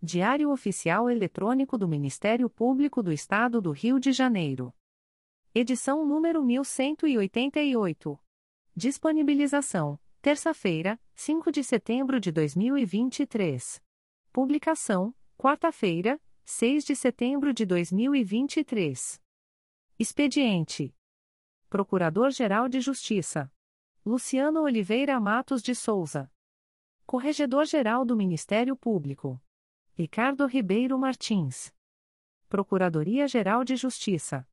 Diário Oficial Eletrônico do Ministério Público do Estado do Rio de Janeiro. Edição número 1188. Disponibilização: terça-feira, 5 de setembro de 2023. Publicação: quarta-feira, 6 de setembro de 2023. Expediente: Procurador-Geral de Justiça Luciano Oliveira Matos de Souza. Corregedor-Geral do Ministério Público. Ricardo Ribeiro Martins. Procuradoria-Geral de Justiça.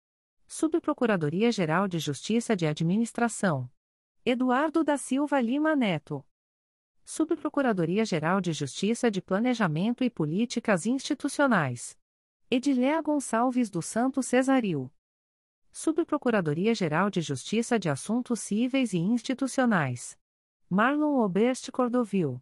Subprocuradoria-Geral de Justiça de Administração. Eduardo da Silva Lima Neto. Subprocuradoria-Geral de Justiça de Planejamento e Políticas Institucionais. Ediléa Gonçalves do Santo Cesaril. Subprocuradoria-Geral de Justiça de Assuntos Cíveis e Institucionais. Marlon Oberst Cordovil.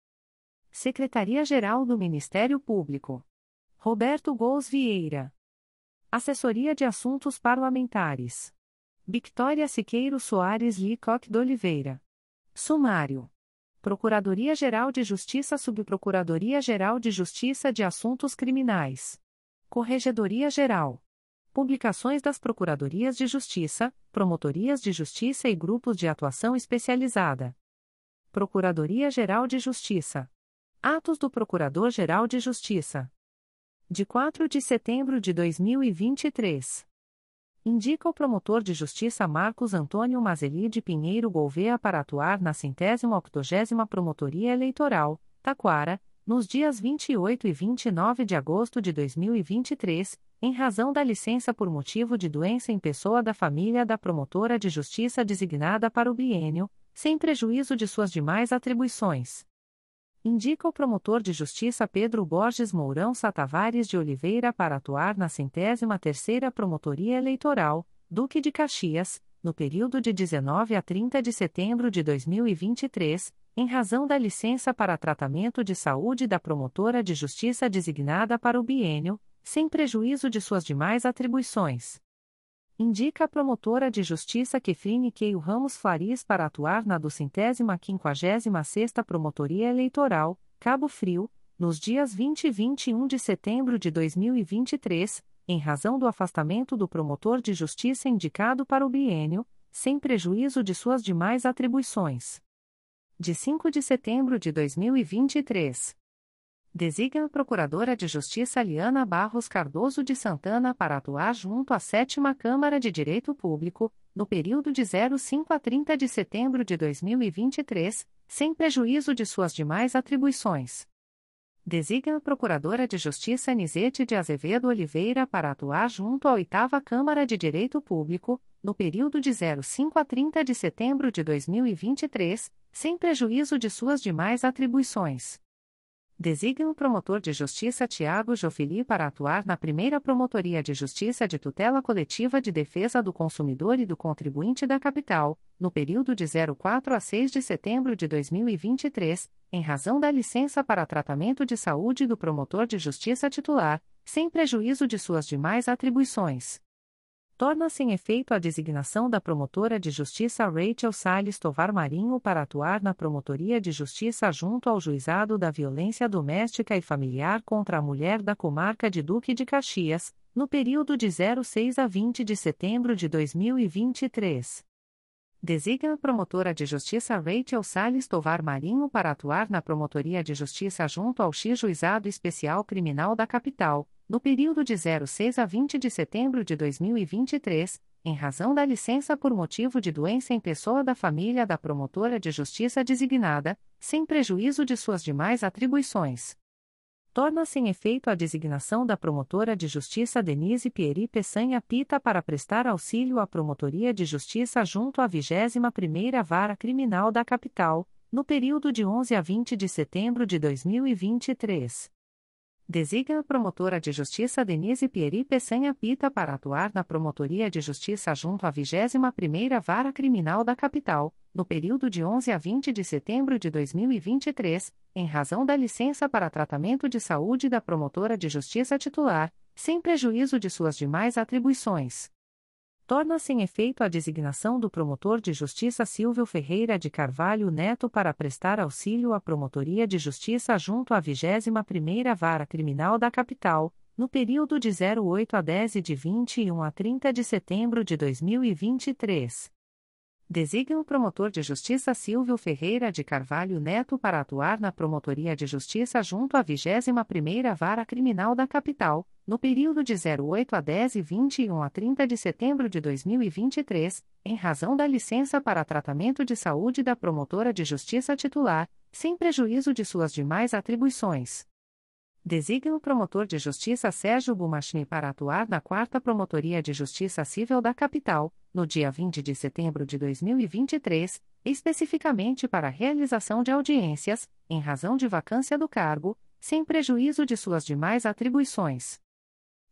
Secretaria-Geral do Ministério Público. Roberto Gous Vieira. Assessoria de Assuntos Parlamentares. Victoria Siqueiro Soares Licoque de Oliveira. Sumário. Procuradoria-Geral de Justiça Subprocuradoria-Geral de Justiça de Assuntos Criminais. Corregedoria-Geral. Publicações das Procuradorias de Justiça, Promotorias de Justiça e Grupos de Atuação Especializada. Procuradoria-Geral de Justiça. Atos do Procurador-Geral de Justiça. De 4 de setembro de 2023. Indica o promotor de justiça Marcos Antônio Mazeli de Pinheiro Gouveia para atuar na centésima octogésima Promotoria Eleitoral, Taquara, nos dias 28 e 29 de agosto de 2023, em razão da licença por motivo de doença em pessoa da família da promotora de justiça designada para o biênio, sem prejuízo de suas demais atribuições indica o promotor de justiça Pedro Borges Mourão Satavares de Oliveira para atuar na centésima terceira Promotoria Eleitoral, Duque de Caxias, no período de 19 a 30 de setembro de 2023, em razão da licença para tratamento de saúde da promotora de justiça designada para o biênio, sem prejuízo de suas demais atribuições indica a promotora de justiça Kefrine Keio Ramos Faris para atuar na duzentésima quinquagésima sexta Promotoria Eleitoral, Cabo Frio, nos dias 20 e 21 de setembro de 2023, em razão do afastamento do promotor de justiça indicado para o biênio, sem prejuízo de suas demais atribuições. De 5 de setembro de 2023. Designa a Procuradora de Justiça Liana Barros Cardoso de Santana para atuar junto à Sétima Câmara de Direito Público, no período de 05 a 30 de setembro de 2023, sem prejuízo de suas demais atribuições. Designa a Procuradora de Justiça Nizete de Azevedo Oliveira para atuar junto à Oitava Câmara de Direito Público, no período de 05 a 30 de setembro de 2023, sem prejuízo de suas demais atribuições designa o promotor de justiça Tiago Jofili para atuar na primeira Promotoria de Justiça de Tutela Coletiva de Defesa do Consumidor e do Contribuinte da Capital, no período de 04 a 6 de setembro de 2023, em razão da licença para tratamento de saúde do promotor de justiça titular, sem prejuízo de suas demais atribuições torna-se em efeito a designação da promotora de justiça Rachel Salles Tovar Marinho para atuar na Promotoria de Justiça junto ao Juizado da Violência Doméstica e Familiar contra a Mulher da Comarca de Duque de Caxias, no período de 06 a 20 de setembro de 2023. Designa a promotora de justiça Rachel Salles Tovar Marinho para atuar na Promotoria de Justiça junto ao X Juizado Especial Criminal da Capital, no período de 06 a 20 de setembro de 2023, em razão da licença por motivo de doença em pessoa da família da promotora de justiça designada, sem prejuízo de suas demais atribuições. Torna-se em efeito a designação da promotora de justiça Denise Pieri Peçanha Pita para prestar auxílio à Promotoria de Justiça junto à 21ª Vara Criminal da Capital, no período de 11 a 20 de setembro de 2023. Designa a promotora de justiça Denise Pieri Peçanha Pita para atuar na Promotoria de Justiça junto à 21ª Vara Criminal da Capital, no período de 11 a 20 de setembro de 2023, em razão da licença para tratamento de saúde da promotora de justiça titular, sem prejuízo de suas demais atribuições torna-se em efeito a designação do promotor de justiça Silvio Ferreira de Carvalho Neto para prestar auxílio à Promotoria de Justiça junto à 21ª Vara Criminal da Capital, no período de 08 a 10 e de 21 a 30 de setembro de 2023 designa o promotor de justiça Silvio Ferreira de Carvalho Neto para atuar na Promotoria de Justiça junto à 21ª Vara Criminal da Capital, no período de 08 a 10 e 21 a 30 de setembro de 2023, em razão da licença para tratamento de saúde da promotora de justiça titular, sem prejuízo de suas demais atribuições designa o promotor de justiça Sérgio Bumachni para atuar na 4 Promotoria de Justiça Civil da Capital, no dia 20 de setembro de 2023, especificamente para a realização de audiências, em razão de vacância do cargo, sem prejuízo de suas demais atribuições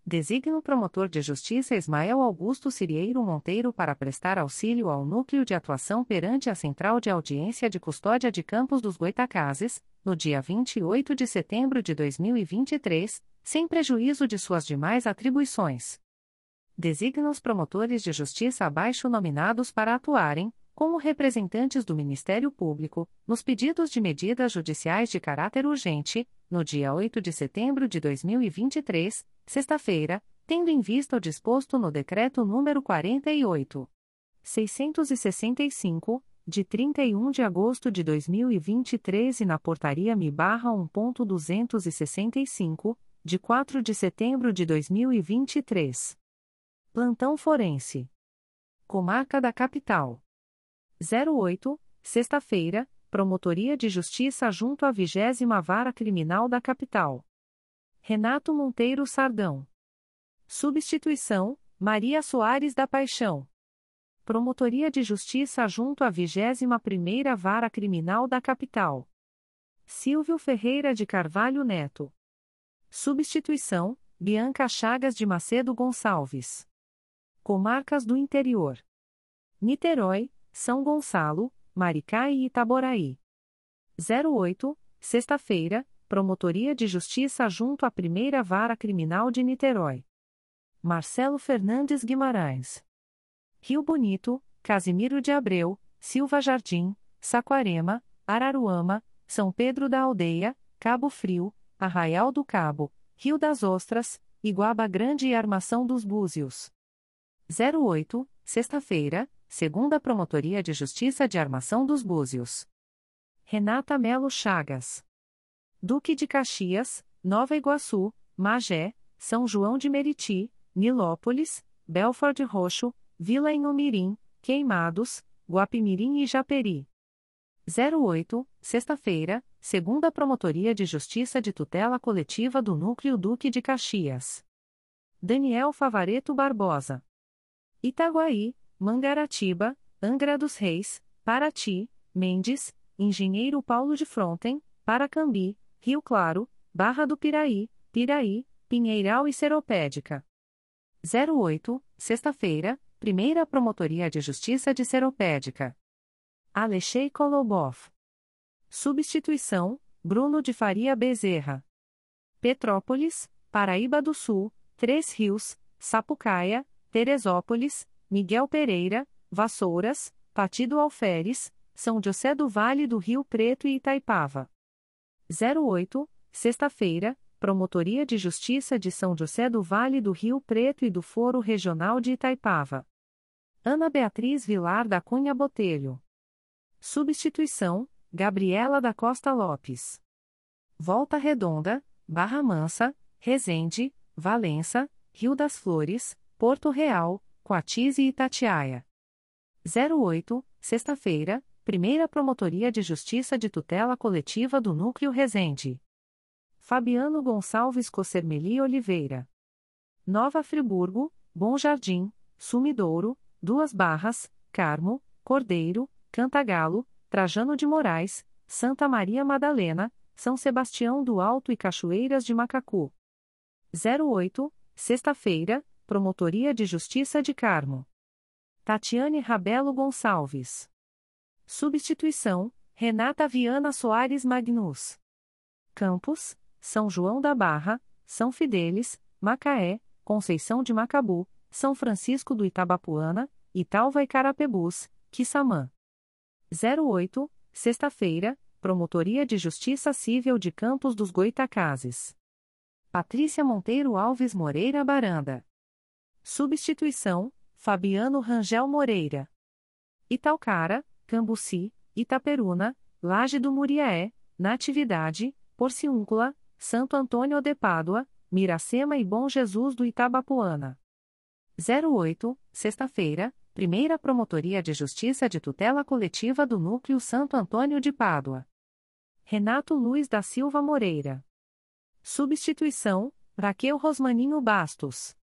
designa o promotor de justiça Ismael Augusto Cirieiro Monteiro para prestar auxílio ao núcleo de atuação perante a Central de Audiência de Custódia de Campos dos Goitacazes, no dia 28 de setembro de 2023, sem prejuízo de suas demais atribuições. Designa os promotores de justiça abaixo nominados para atuarem, como representantes do Ministério Público, nos pedidos de medidas judiciais de caráter urgente, no dia 8 de setembro de 2023, sexta-feira, tendo em vista o disposto no Decreto nº 48. 665, de 31 de agosto de 2023 e na Portaria MI-1.265, de 4 de setembro de 2023. Plantão Forense. Comarca da Capital. 08, sexta-feira, Promotoria de Justiça junto à 20 Vara Criminal da Capital. Renato Monteiro Sardão. Substituição: Maria Soares da Paixão. Promotoria de Justiça junto à 21ª Vara Criminal da Capital. Silvio Ferreira de Carvalho Neto. Substituição: Bianca Chagas de Macedo Gonçalves. Comarcas do Interior. Niterói, são Gonçalo, Maricá e Itaboraí. 08, sexta-feira, Promotoria de Justiça junto à Primeira Vara Criminal de Niterói. Marcelo Fernandes Guimarães. Rio Bonito, Casimiro de Abreu, Silva Jardim, Saquarema, Araruama, São Pedro da Aldeia, Cabo Frio, Arraial do Cabo, Rio das Ostras, Iguaba Grande e Armação dos Búzios. 08, sexta-feira, segunda Promotoria de Justiça de Armação dos Búzios. Renata Melo Chagas. Duque de Caxias, Nova Iguaçu, Magé, São João de Meriti, Nilópolis, Belford Roxo, Vila Inhomirim, Queimados, Guapimirim e Japeri. 08, sexta-feira, segunda Promotoria de Justiça de Tutela Coletiva do Núcleo Duque de Caxias. Daniel Favareto Barbosa. Itaguaí, Mangaratiba, Angra dos Reis, Paraty, Mendes, Engenheiro Paulo de Fronten, Paracambi, Rio Claro, Barra do Piraí, Piraí, Pinheiral e Seropédica. 08, sexta-feira, Primeira Promotoria de Justiça de Seropédica. Alexei Kolobov. Substituição, Bruno de Faria Bezerra. Petrópolis, Paraíba do Sul, Três Rios, Sapucaia, Teresópolis, Miguel Pereira, Vassouras, Partido Alferes, São José do Vale do Rio Preto e Itaipava. 08, sexta-feira, Promotoria de Justiça de São José do Vale do Rio Preto e do Foro Regional de Itaipava. Ana Beatriz Vilar da Cunha Botelho. Substituição: Gabriela da Costa Lopes. Volta Redonda, Barra Mansa, Resende, Valença, Rio das Flores, Porto Real, Coatis e Itatiaia. 08, sexta-feira, Primeira Promotoria de Justiça de Tutela Coletiva do Núcleo Resende. Fabiano Gonçalves Cossermeli Oliveira. Nova Friburgo, Bom Jardim, Sumidouro, Duas Barras, Carmo, Cordeiro, Cantagalo, Trajano de Moraes, Santa Maria Madalena, São Sebastião do Alto e Cachoeiras de Macacu. 08, sexta-feira, Promotoria de Justiça de Carmo. Tatiane Rabelo Gonçalves. Substituição: Renata Viana Soares Magnus. Campos: São João da Barra, São Fidélis, Macaé, Conceição de Macabu, São Francisco do Itabapuana, Italva e Carapebus, Quissamã. 08, sexta-feira, Promotoria de Justiça Civil de Campos dos Goitacazes. Patrícia Monteiro Alves Moreira Baranda. Substituição: Fabiano Rangel Moreira. Italcara, Cambuci, Itaperuna, Laje do Muriaé, Natividade, Porciúncula, Santo Antônio de Pádua, Miracema e Bom Jesus do Itabapuana. 08, sexta-feira, Primeira Promotoria de Justiça de Tutela Coletiva do Núcleo Santo Antônio de Pádua. Renato Luiz da Silva Moreira. Substituição: Raquel Rosmaninho Bastos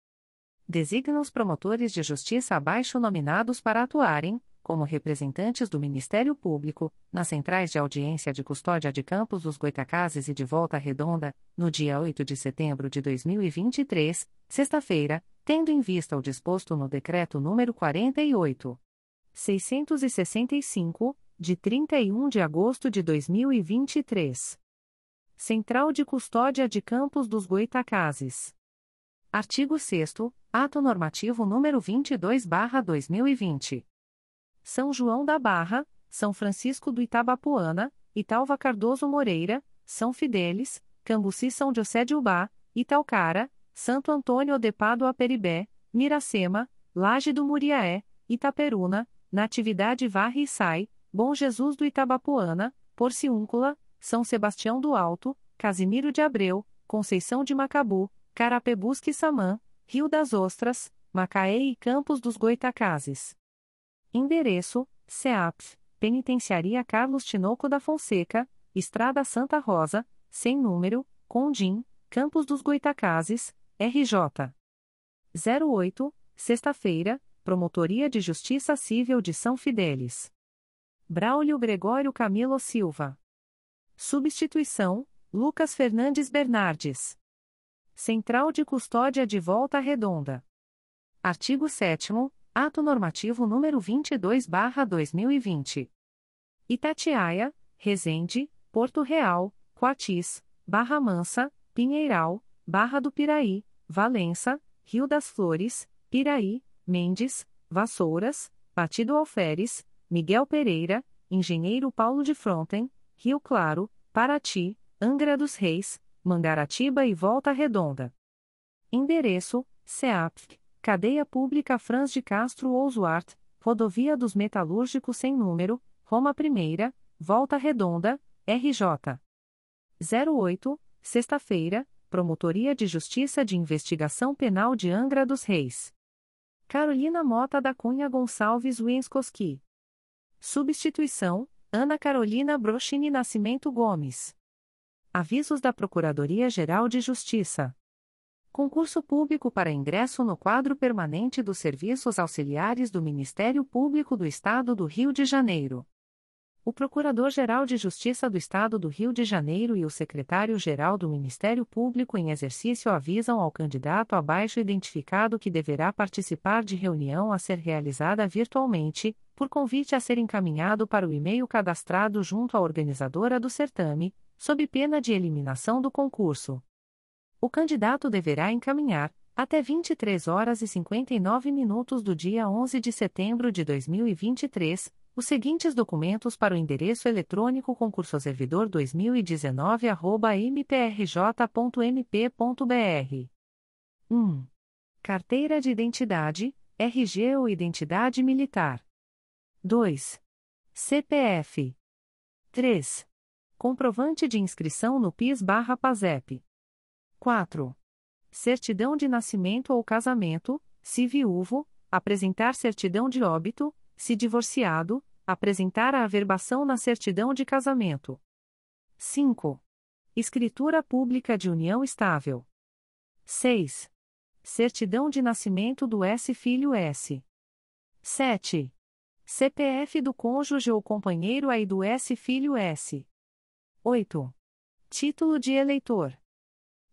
designa os promotores de justiça abaixo nominados para atuarem, como representantes do Ministério Público, nas centrais de audiência de custódia de Campos dos Goitacazes e de Volta Redonda, no dia 8 de setembro de 2023, sexta-feira, tendo em vista o disposto no Decreto número 48. 665, de 31 de agosto de 2023. Central de Custódia de Campos dos Goitacazes. Artigo 6 Ato Normativo número 22/2020. São João da Barra, São Francisco do Itabapuana, Italva Cardoso Moreira, São Fidélis, Cambuci São José de Ubá, Italcara, Santo Antônio de Pádua Peribé, Miracema, Laje do Muriaé, Itaperuna, Natividade Varre e Sai, Bom Jesus do Itabapuana, Porciúncula, São Sebastião do Alto, Casimiro de Abreu, Conceição de Macabu, Carapebusque Samã, Rio das Ostras, Macaé e Campos dos Goitacazes. Endereço: CEAPF, Penitenciaria Carlos Tinoco da Fonseca, Estrada Santa Rosa, sem número, Condim, Campos dos Goitacazes, RJ. 08, sexta-feira, Promotoria de Justiça Civil de São Fidélis. Braulio Gregório Camilo Silva. Substituição: Lucas Fernandes Bernardes. Central de Custódia de Volta Redonda. Artigo 7 Ato Normativo número 22/2020. Itatiaia, Resende, Porto Real, Coatis, Barra Mansa, Pinheiral, Barra do Piraí, Valença, Rio das Flores, Piraí, Mendes, Vassouras, Batido Alferes, Miguel Pereira, Engenheiro Paulo de Fronten, Rio Claro, Paraty, Angra dos Reis, Mangaratiba e Volta Redonda. Endereço: CEAPF, Cadeia Pública Franz de Castro Ousuart, Rodovia dos Metalúrgicos sem número, Roma I, Volta Redonda, RJ. 08, sexta-feira, Promotoria de Justiça de Investigação Penal de Angra dos Reis. Carolina Mota da Cunha Gonçalves Wenskoski. Substituição: Ana Carolina Brochini Nascimento Gomes. Avisos da Procuradoria-Geral de Justiça. Concurso público para ingresso no quadro permanente dos serviços auxiliares do Ministério Público do Estado do Rio de Janeiro. O Procurador-Geral de Justiça do Estado do Rio de Janeiro e o Secretário-Geral do Ministério Público em exercício avisam ao candidato abaixo identificado que deverá participar de reunião a ser realizada virtualmente, por convite a ser encaminhado para o e-mail cadastrado junto à organizadora do certame, sob pena de eliminação do concurso. O candidato deverá encaminhar, até 23 horas e 59 minutos do dia 11 de setembro de 2023, os seguintes documentos para o endereço eletrônico concursoservidor 2019@mprj.mp.br. 1. Carteira de identidade, RG ou identidade militar. 2. CPF. 3. Comprovante de inscrição no PIS/PASEP. 4. certidão de nascimento ou casamento, se viúvo, apresentar certidão de óbito, se divorciado, apresentar a averbação na certidão de casamento. 5. Escritura pública de união estável. 6. Certidão de nascimento do S filho S. 7. CPF do cônjuge ou companheiro aí do S filho S. 8. Título de eleitor.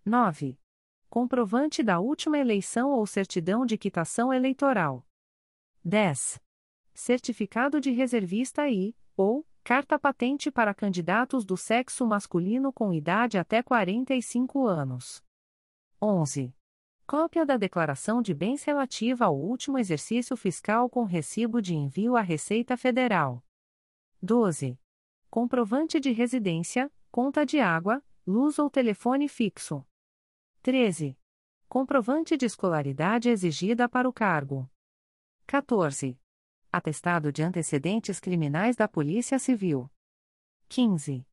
9. Comprovante da última eleição ou certidão de quitação eleitoral. 10. Certificado de reservista e, ou, carta patente para candidatos do sexo masculino com idade até 45 anos. 11. Cópia da declaração de bens relativa ao último exercício fiscal com recibo de envio à Receita Federal. 12. Comprovante de residência, conta de água, luz ou telefone fixo. 13. Comprovante de escolaridade exigida para o cargo. 14. Atestado de antecedentes criminais da Polícia Civil. 15.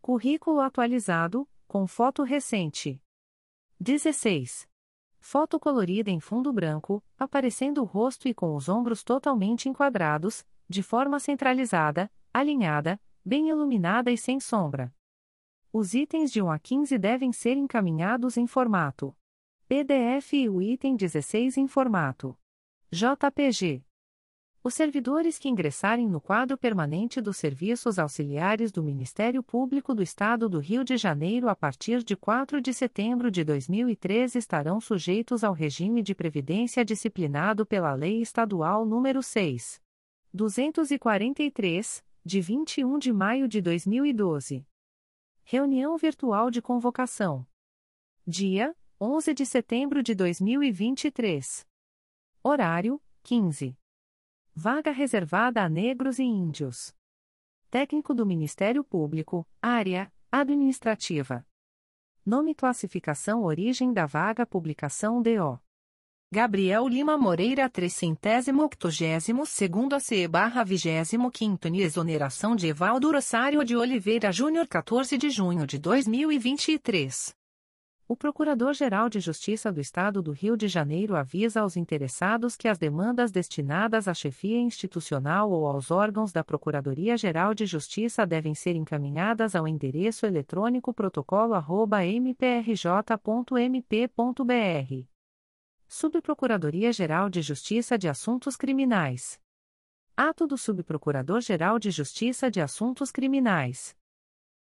Currículo atualizado, com foto recente. 16. Foto colorida em fundo branco, aparecendo o rosto e com os ombros totalmente enquadrados, de forma centralizada, alinhada, bem iluminada e sem sombra. Os itens de 1 a 15 devem ser encaminhados em formato PDF e o item 16 em formato JPG. Os servidores que ingressarem no quadro permanente dos serviços auxiliares do Ministério Público do Estado do Rio de Janeiro a partir de 4 de setembro de 2013 estarão sujeitos ao regime de previdência disciplinado pela Lei Estadual nº 6. 243, de 21 de maio de 2012. Reunião Virtual de Convocação. Dia: 11 de setembro de 2023. Horário: 15. Vaga reservada a negros e índios. Técnico do Ministério Público, área administrativa. Nome, classificação, origem da vaga, publicação DO. Gabriel Lima Moreira, trecentésimo octogésimo segundo a CE barra vigésimo quinto exoneração de Evaldo Rossário de Oliveira Júnior 14 de junho de 2023. O Procurador-Geral de Justiça do Estado do Rio de Janeiro avisa aos interessados que as demandas destinadas à chefia institucional ou aos órgãos da Procuradoria-Geral de Justiça devem ser encaminhadas ao endereço eletrônico protocolo@mprj.mp.br Subprocuradoria-Geral de Justiça de Assuntos Criminais. Ato do Subprocurador-Geral de Justiça de Assuntos Criminais.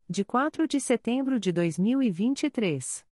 De 4 de setembro de 2023.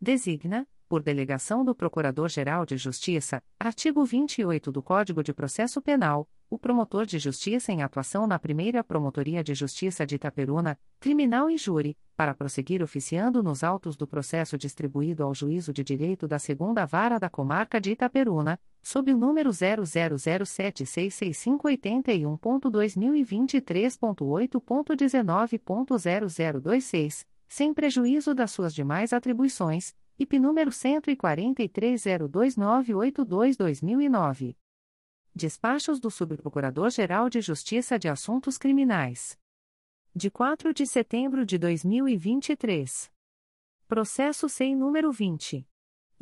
Designa, por delegação do Procurador-Geral de Justiça, artigo 28 do Código de Processo Penal, o promotor de justiça em atuação na primeira Promotoria de Justiça de Itaperuna, criminal e júri, para prosseguir oficiando nos autos do processo distribuído ao Juízo de Direito da Segunda Vara da Comarca de Itaperuna, sob o número 000766581.2023.8.19.0026, sem prejuízo das suas demais atribuições, IP número 14302982-2009. Despachos do Subprocurador-Geral de Justiça de Assuntos Criminais. De 4 de setembro de 2023. Processo SEI número 20.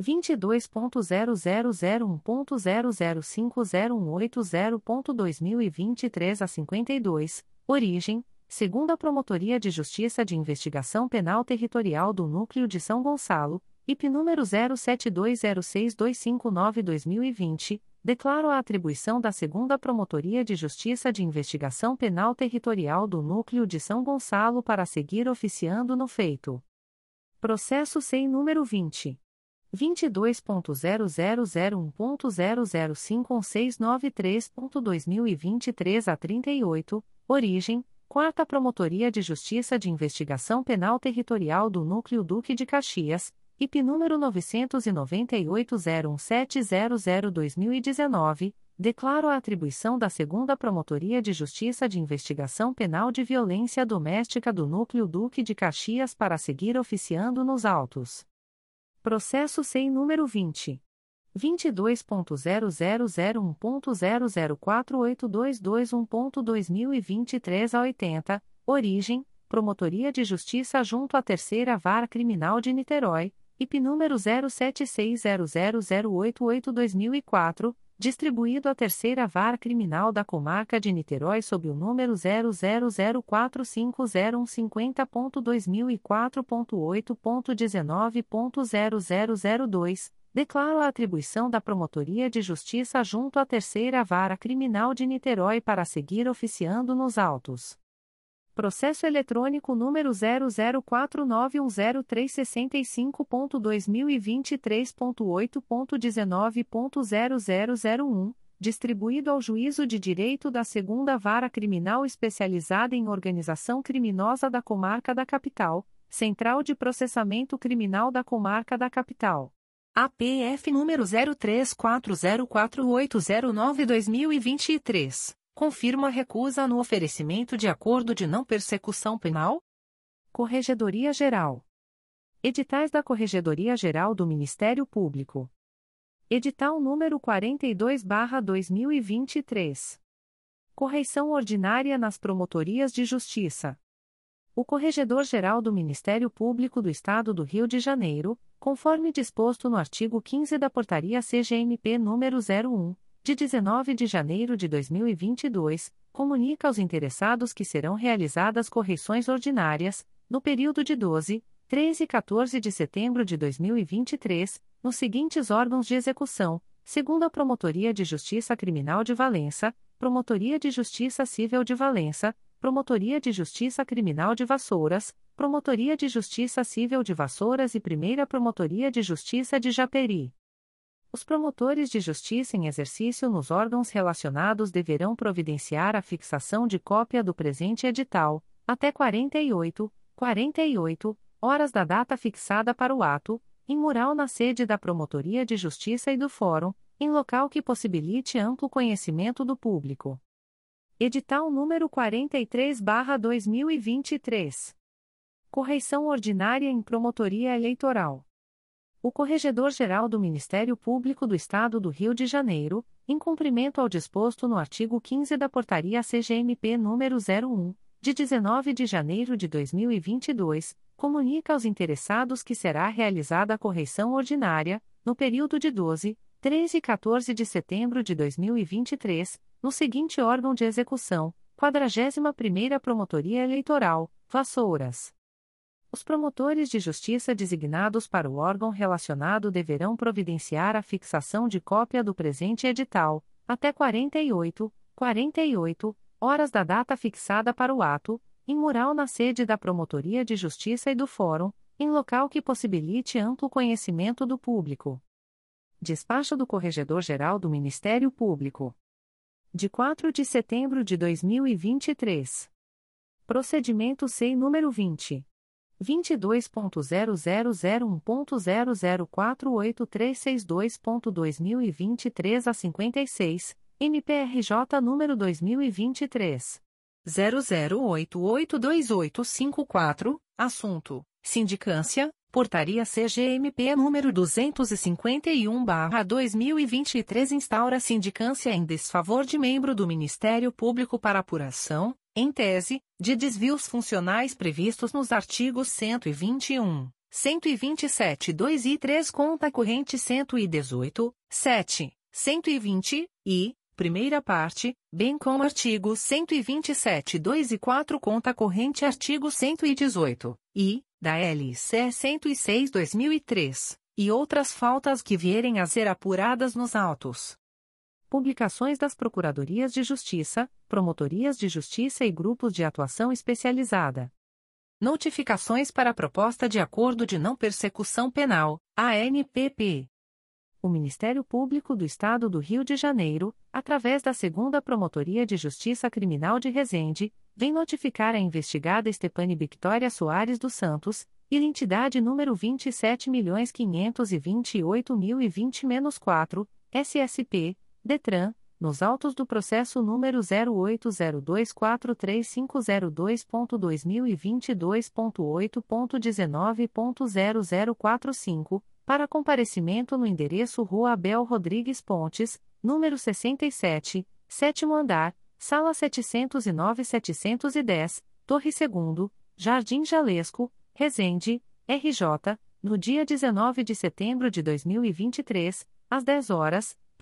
22.0001.0050180.2023 a 52, origem, segunda Promotoria de Justiça de Investigação Penal Territorial do Núcleo de São Gonçalo, IP número 07206259-2020, declaro a atribuição da Segunda Promotoria de Justiça de Investigação Penal Territorial do Núcleo de São Gonçalo para seguir oficiando no feito. Processo SEI número 20. 22.0001.0051693.2023 a 38, origem, Quarta Promotoria de Justiça de Investigação Penal Territorial do Núcleo Duque de Caxias, IP número 998-01700-2019, declaro a atribuição da Segunda Promotoria de Justiça de Investigação Penal de Violência Doméstica do Núcleo Duque de Caxias para seguir oficiando nos autos. Processo SEI número 20. 22.0001.0048221.2023 a 80, origem, Promotoria de Justiça junto à Terceira Vara Criminal de Niterói, IP número 07600088-2004, distribuído à Terceira Vara Criminal da Comarca de Niterói sob o número 000450150.2004.8.19.0002, declaro a atribuição da Promotoria de Justiça junto à Terceira Vara Criminal de Niterói para seguir oficiando nos autos. Processo eletrônico número 004910365.2023.8.19.0001, distribuído ao Juízo de Direito da Segunda Vara Criminal Especializada em Organização Criminosa da Comarca da Capital, Central de Processamento Criminal da Comarca da Capital. APF número 03404809-2023. Confirma a recusa no oferecimento de acordo de não persecução penal? Corregedoria Geral. Editais da Corregedoria Geral do Ministério Público. Edital número 42/2023. Correição ordinária nas promotorias de justiça. O Corregedor-Geral do Ministério Público do Estado do Rio de Janeiro, conforme disposto no artigo 15 da Portaria CGMP número 01 de 19 de janeiro de 2022, comunica aos interessados que serão realizadas correições ordinárias, no período de 12, 13 e 14 de setembro de 2023, nos seguintes órgãos de execução, segundo a Promotoria de Justiça Criminal de Valença, Promotoria de Justiça Civil de Valença, Promotoria de Justiça Criminal de Vassouras, Promotoria de Justiça Civil de Vassouras e Primeira Promotoria de Justiça de Japeri. Os promotores de justiça em exercício nos órgãos relacionados deverão providenciar a fixação de cópia do presente edital, até 48, 48 horas da data fixada para o ato, em mural na sede da Promotoria de Justiça e do Fórum, em local que possibilite amplo conhecimento do público. Edital número 43/2023. Correição ordinária em Promotoria Eleitoral. O Corregedor-Geral do Ministério Público do Estado do Rio de Janeiro, em cumprimento ao disposto no artigo 15 da Portaria CGMP número 01, de 19 de janeiro de 2022, comunica aos interessados que será realizada a correição ordinária, no período de 12, 13 e 14 de setembro de 2023, no seguinte órgão de execução: 41ª Promotoria Eleitoral, Vassouras. Os promotores de justiça designados para o órgão relacionado deverão providenciar a fixação de cópia do presente edital, até 48, 48 horas da data fixada para o ato, em mural na sede da Promotoria de Justiça e do Fórum, em local que possibilite amplo conhecimento do público. Despacho do Corregedor-Geral do Ministério Público. De 4 de setembro de 2023. Procedimento SEI número 20. 22.0001.0048362.2023 a 56, MPRJ número 2023 00882854, assunto: Sindicância, Portaria CGMP número 251/2023 instaura sindicância em desfavor de membro do Ministério Público para apuração em tese, de desvios funcionais previstos nos artigos 121, 127 2 e 3 conta corrente 118, 7, 120 e, primeira parte, bem como artigos 127 2 e 4 conta corrente artigo 118, e, da LC 106-2003, e outras faltas que vierem a ser apuradas nos autos. Publicações das Procuradorias de Justiça, Promotorias de Justiça e Grupos de Atuação Especializada. Notificações para a Proposta de Acordo de Não Persecução Penal, ANPP. O Ministério Público do Estado do Rio de Janeiro, através da Segunda Promotoria de Justiça Criminal de Resende, vem notificar a investigada Estepane Victoria Soares dos Santos, identidade número 27.528.020-4, SSP, DETRAN, nos autos do processo número 080243502.2022.8.19.0045, para comparecimento no endereço Rua Abel Rodrigues Pontes, número 67, sétimo andar, sala 709-710, Torre 2, Jardim Jalesco, Resende, RJ, no dia 19 de setembro de 2023, às 10 horas,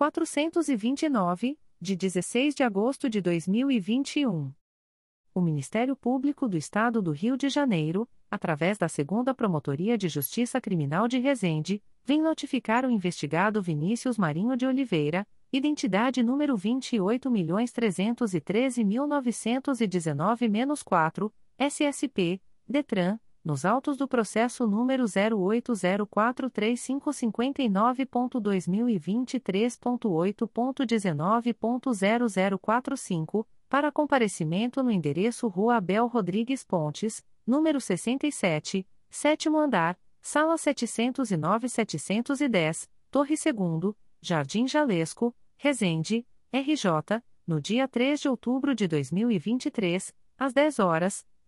429, de 16 de agosto de 2021. O Ministério Público do Estado do Rio de Janeiro, através da Segunda Promotoria de Justiça Criminal de Resende, vem notificar o investigado Vinícius Marinho de Oliveira, identidade número 28.313.919-4, SSP, DETRAN, nos autos do processo número 080435559.2023.8.19.0045, para comparecimento no endereço Rua Abel Rodrigues Pontes, número 67, sétimo andar, sala 709-710, Torre 2, Jardim Jalesco, Resende, RJ, no dia 3 de outubro de 2023, às 10 horas,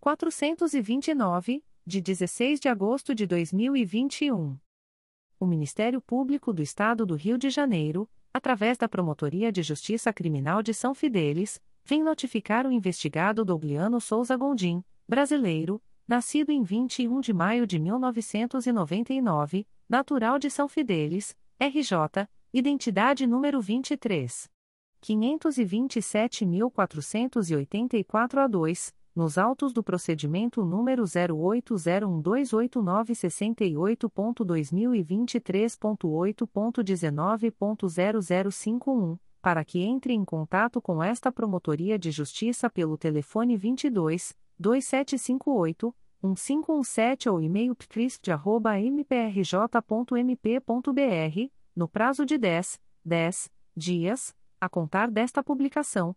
429, de 16 de agosto de 2021. O Ministério Público do Estado do Rio de Janeiro, através da Promotoria de Justiça Criminal de São Fidélis, vem notificar o investigado Dougliano Souza Gondim, brasileiro, nascido em 21 de maio de 1999, natural de São Fidélis, RJ, identidade número 23. 527.484 a 2 nos autos do procedimento número 080128968.2023.8.19.0051, para que entre em contato com esta Promotoria de Justiça pelo telefone 22 2758 1517 ou e-mail pcrisp.mprj.mp.br, no prazo de 10, 10 dias, a contar desta publicação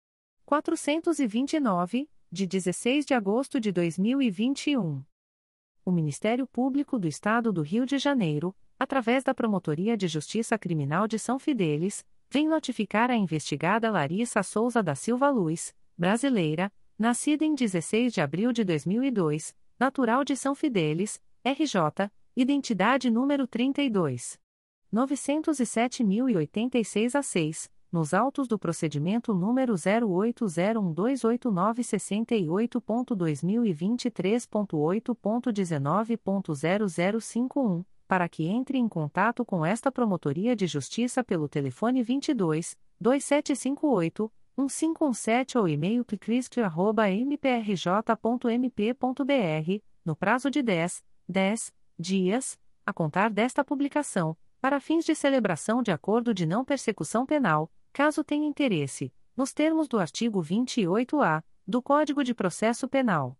429, de 16 de agosto de 2021. O Ministério Público do Estado do Rio de Janeiro, através da Promotoria de Justiça Criminal de São Fidélis, vem notificar a investigada Larissa Souza da Silva Luz, brasileira, nascida em 16 de abril de 2002, natural de São Fidélis, RJ, identidade número 32. 907.086 a 6 nos autos do procedimento número 080128968.2023.8.19.0051, para que entre em contato com esta Promotoria de Justiça pelo telefone 22 2758 1517 ou e-mail pcrist.mprj.mp.br, no prazo de 10, 10 dias, a contar desta publicação, para fins de celebração de acordo de não persecução penal caso tenha interesse, nos termos do artigo 28-A do Código de Processo Penal.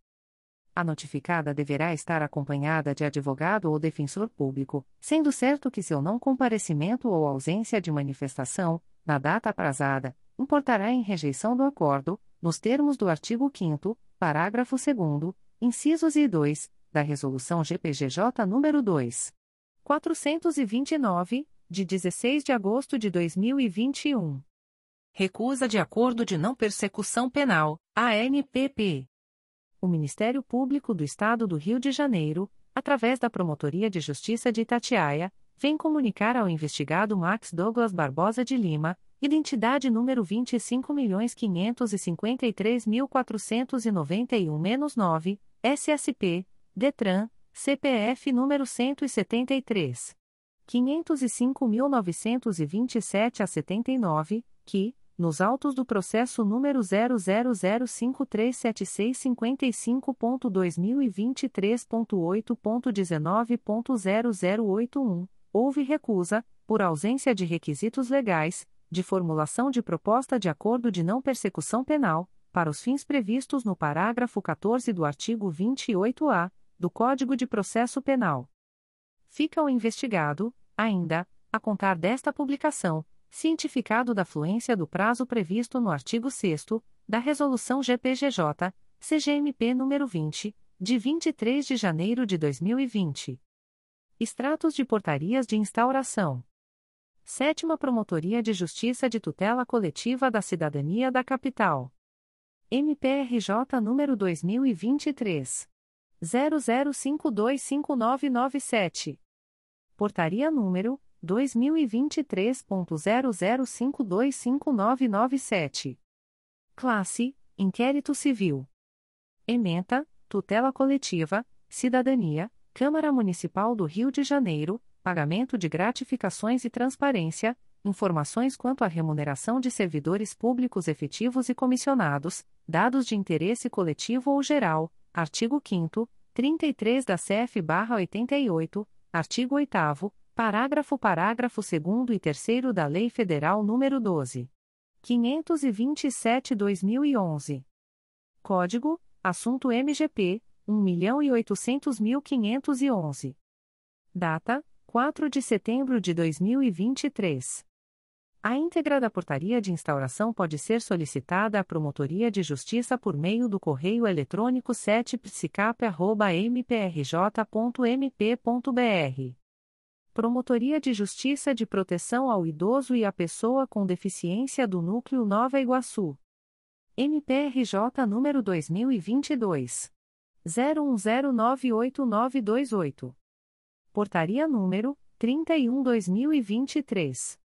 A notificada deverá estar acompanhada de advogado ou defensor público, sendo certo que seu não comparecimento ou ausência de manifestação, na data aprazada, importará em rejeição do acordo, nos termos do artigo 5 parágrafo 2 incisos e 2, da Resolução GPGJ nº 2. 429, de 16 de agosto de 2021. Recusa de acordo de não persecução penal, ANPP. O Ministério Público do Estado do Rio de Janeiro, através da Promotoria de Justiça de Itatiaia, vem comunicar ao investigado Max Douglas Barbosa de Lima, identidade número 25.553.491-9, SSP, DETRAN, CPF número 173. 505.927 a 79, que, nos autos do processo número 000537655.2023.8.19.0081, houve recusa, por ausência de requisitos legais, de formulação de proposta de acordo de não persecução penal, para os fins previstos no parágrafo 14 do artigo 28-A do Código de Processo Penal. Fica o investigado, ainda, a contar desta publicação, cientificado da fluência do prazo previsto no artigo 6 da Resolução GPGJ, CGMP nº 20, de 23 de janeiro de 2020. Extratos de portarias de instauração. Sétima Promotoria de Justiça de Tutela Coletiva da Cidadania da Capital. MPRJ número 2023 00525997. Portaria número 2023.00525997. Classe: Inquérito Civil. Ementa: Tutela Coletiva, Cidadania, Câmara Municipal do Rio de Janeiro, pagamento de gratificações e transparência, informações quanto à remuneração de servidores públicos efetivos e comissionados, dados de interesse coletivo ou geral, artigo 5 33 da CF/88, artigo 8 Parágrafo Parágrafo 2 e 3 da Lei Federal nº 12. 527-2011. Código: Assunto MGP 1.800.511. Data: 4 de setembro de 2023. A íntegra da portaria de instauração pode ser solicitada à Promotoria de Justiça por meio do correio eletrônico 7psicap.mprj.mp.br Promotoria de Justiça de Proteção ao Idoso e à Pessoa com Deficiência do Núcleo Nova Iguaçu. MPRJ número 2022 01098928. Portaria número 31/2023.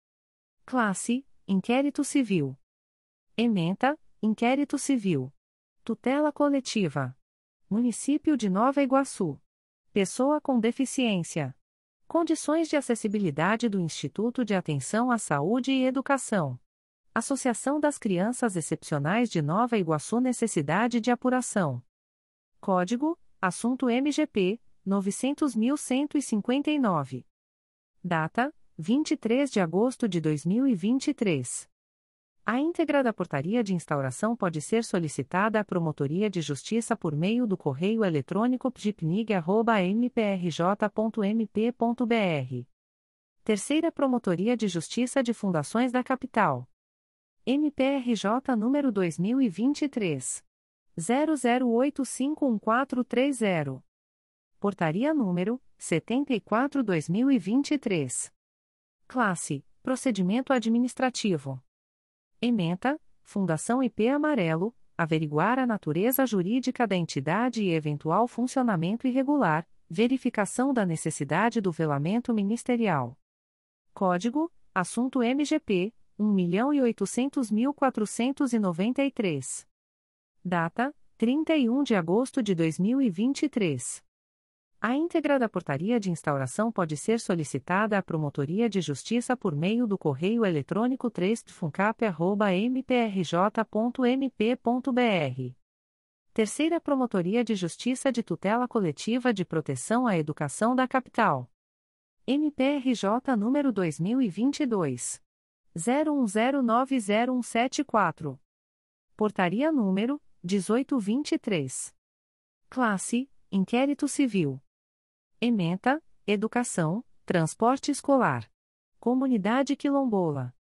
Classe: Inquérito Civil. Ementa: Inquérito Civil. Tutela Coletiva. Município de Nova Iguaçu. Pessoa com deficiência. Condições de acessibilidade do Instituto de Atenção à Saúde e Educação. Associação das Crianças Excepcionais de Nova Iguaçu Necessidade de apuração. Código: Assunto MGP 900.159. Data: 23 de agosto de 2023. A íntegra da portaria de instauração pode ser solicitada à Promotoria de Justiça por meio do correio eletrônico pdipnig.mprj.mp.br. Terceira Promotoria de Justiça de Fundações da Capital. MPRJ número 2023. 00851430. Portaria número 74-2023. Classe: Procedimento Administrativo. Ementa, Fundação IP Amarelo, averiguar a natureza jurídica da entidade e eventual funcionamento irregular, verificação da necessidade do velamento ministerial. Código: Assunto MGP 1.800.493. Data: 31 de agosto de 2023. A íntegra da portaria de instauração pode ser solicitada à Promotoria de Justiça por meio do correio eletrônico 3funcap.mprj.mp.br. Terceira Promotoria de Justiça de Tutela Coletiva de Proteção à Educação da Capital. MPRJ número 2022. 01090174. Portaria número 1823. Classe: Inquérito Civil. Ementa, Educação, Transporte Escolar. Comunidade Quilombola.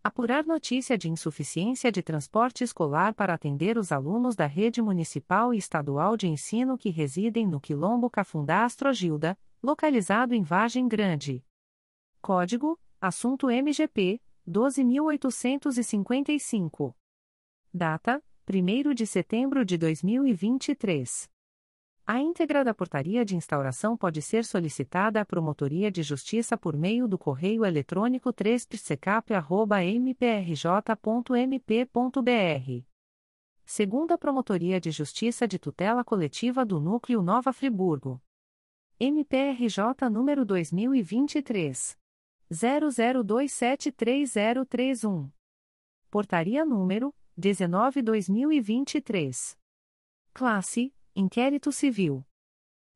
Apurar notícia de insuficiência de transporte escolar para atender os alunos da rede municipal e estadual de ensino que residem no Quilombo Cafundá Astrogilda, localizado em Vargem Grande. Código: Assunto MGP 12855. Data: 1 de setembro de 2023. A íntegra da portaria de instauração pode ser solicitada à Promotoria de Justiça por meio do correio eletrônico 3psecap.mprj.mp.br. Segunda Promotoria de Justiça de Tutela Coletiva do Núcleo Nova Friburgo. MPRJ número 2023. 00273031. Portaria número 19/2023. Classe Inquérito Civil.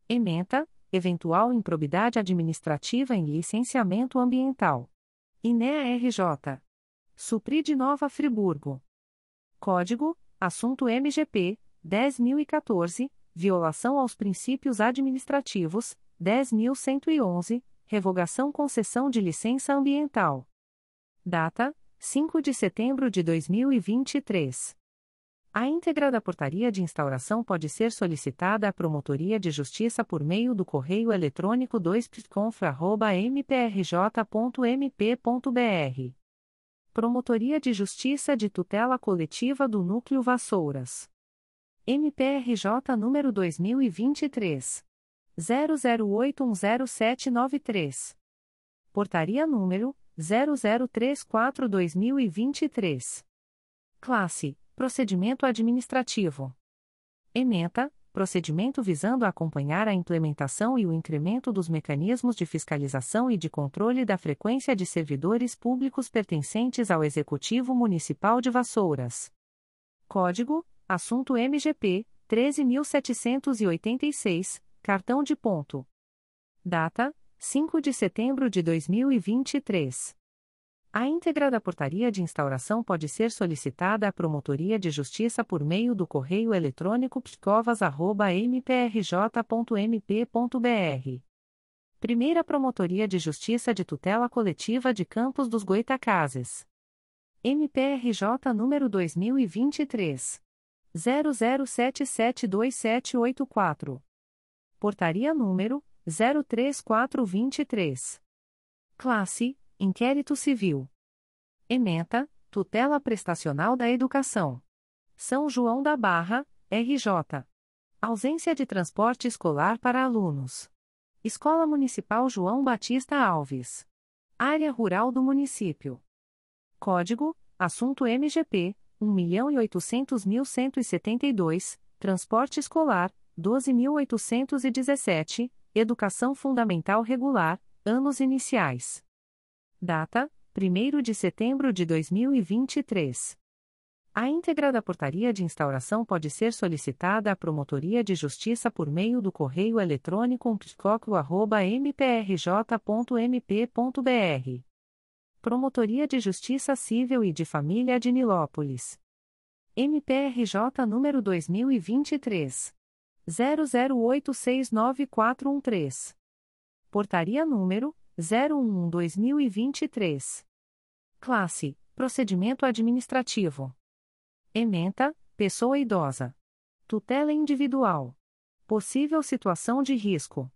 Ementa, eventual improbidade administrativa em licenciamento ambiental. INEA RJ. Supri de Nova Friburgo. Código: Assunto MGP 10014, violação aos princípios administrativos 10111, revogação concessão de licença ambiental. Data: 5 de setembro de 2023. A íntegra da portaria de instauração pode ser solicitada à Promotoria de Justiça por meio do correio eletrônico 2pconf.mprj.mp.br. Promotoria de Justiça de Tutela Coletiva do Núcleo Vassouras. MPRJ número 2023. 00810793. Portaria número 0034-2023. Classe Procedimento Administrativo. Ementa, procedimento visando acompanhar a implementação e o incremento dos mecanismos de fiscalização e de controle da frequência de servidores públicos pertencentes ao Executivo Municipal de Vassouras. Código: Assunto MGP 13786, cartão de ponto. Data: 5 de setembro de 2023. A íntegra da portaria de instauração pode ser solicitada à Promotoria de Justiça por meio do correio eletrônico pscovas.mprj.mp.br. Primeira Promotoria de Justiça de Tutela Coletiva de Campos dos Goitacazes. MPRJ número 2023. 00772784. Portaria número 03423. Classe Inquérito Civil. Ementa, Tutela Prestacional da Educação. São João da Barra, RJ. Ausência de transporte escolar para alunos. Escola Municipal João Batista Alves. Área Rural do Município. Código: Assunto MGP 1.800.172, Transporte Escolar 12.817, Educação Fundamental Regular, Anos Iniciais. Data: 1 de setembro de 2023. A íntegra da portaria de instauração pode ser solicitada à Promotoria de Justiça por meio do correio eletrônico psicoclo.mprj.mp.br. Promotoria de Justiça Civil e de Família de Nilópolis. MPRJ número 2023. 00869413. Portaria número 01-2023. Classe: Procedimento Administrativo. Ementa: Pessoa idosa. Tutela individual. Possível situação de risco.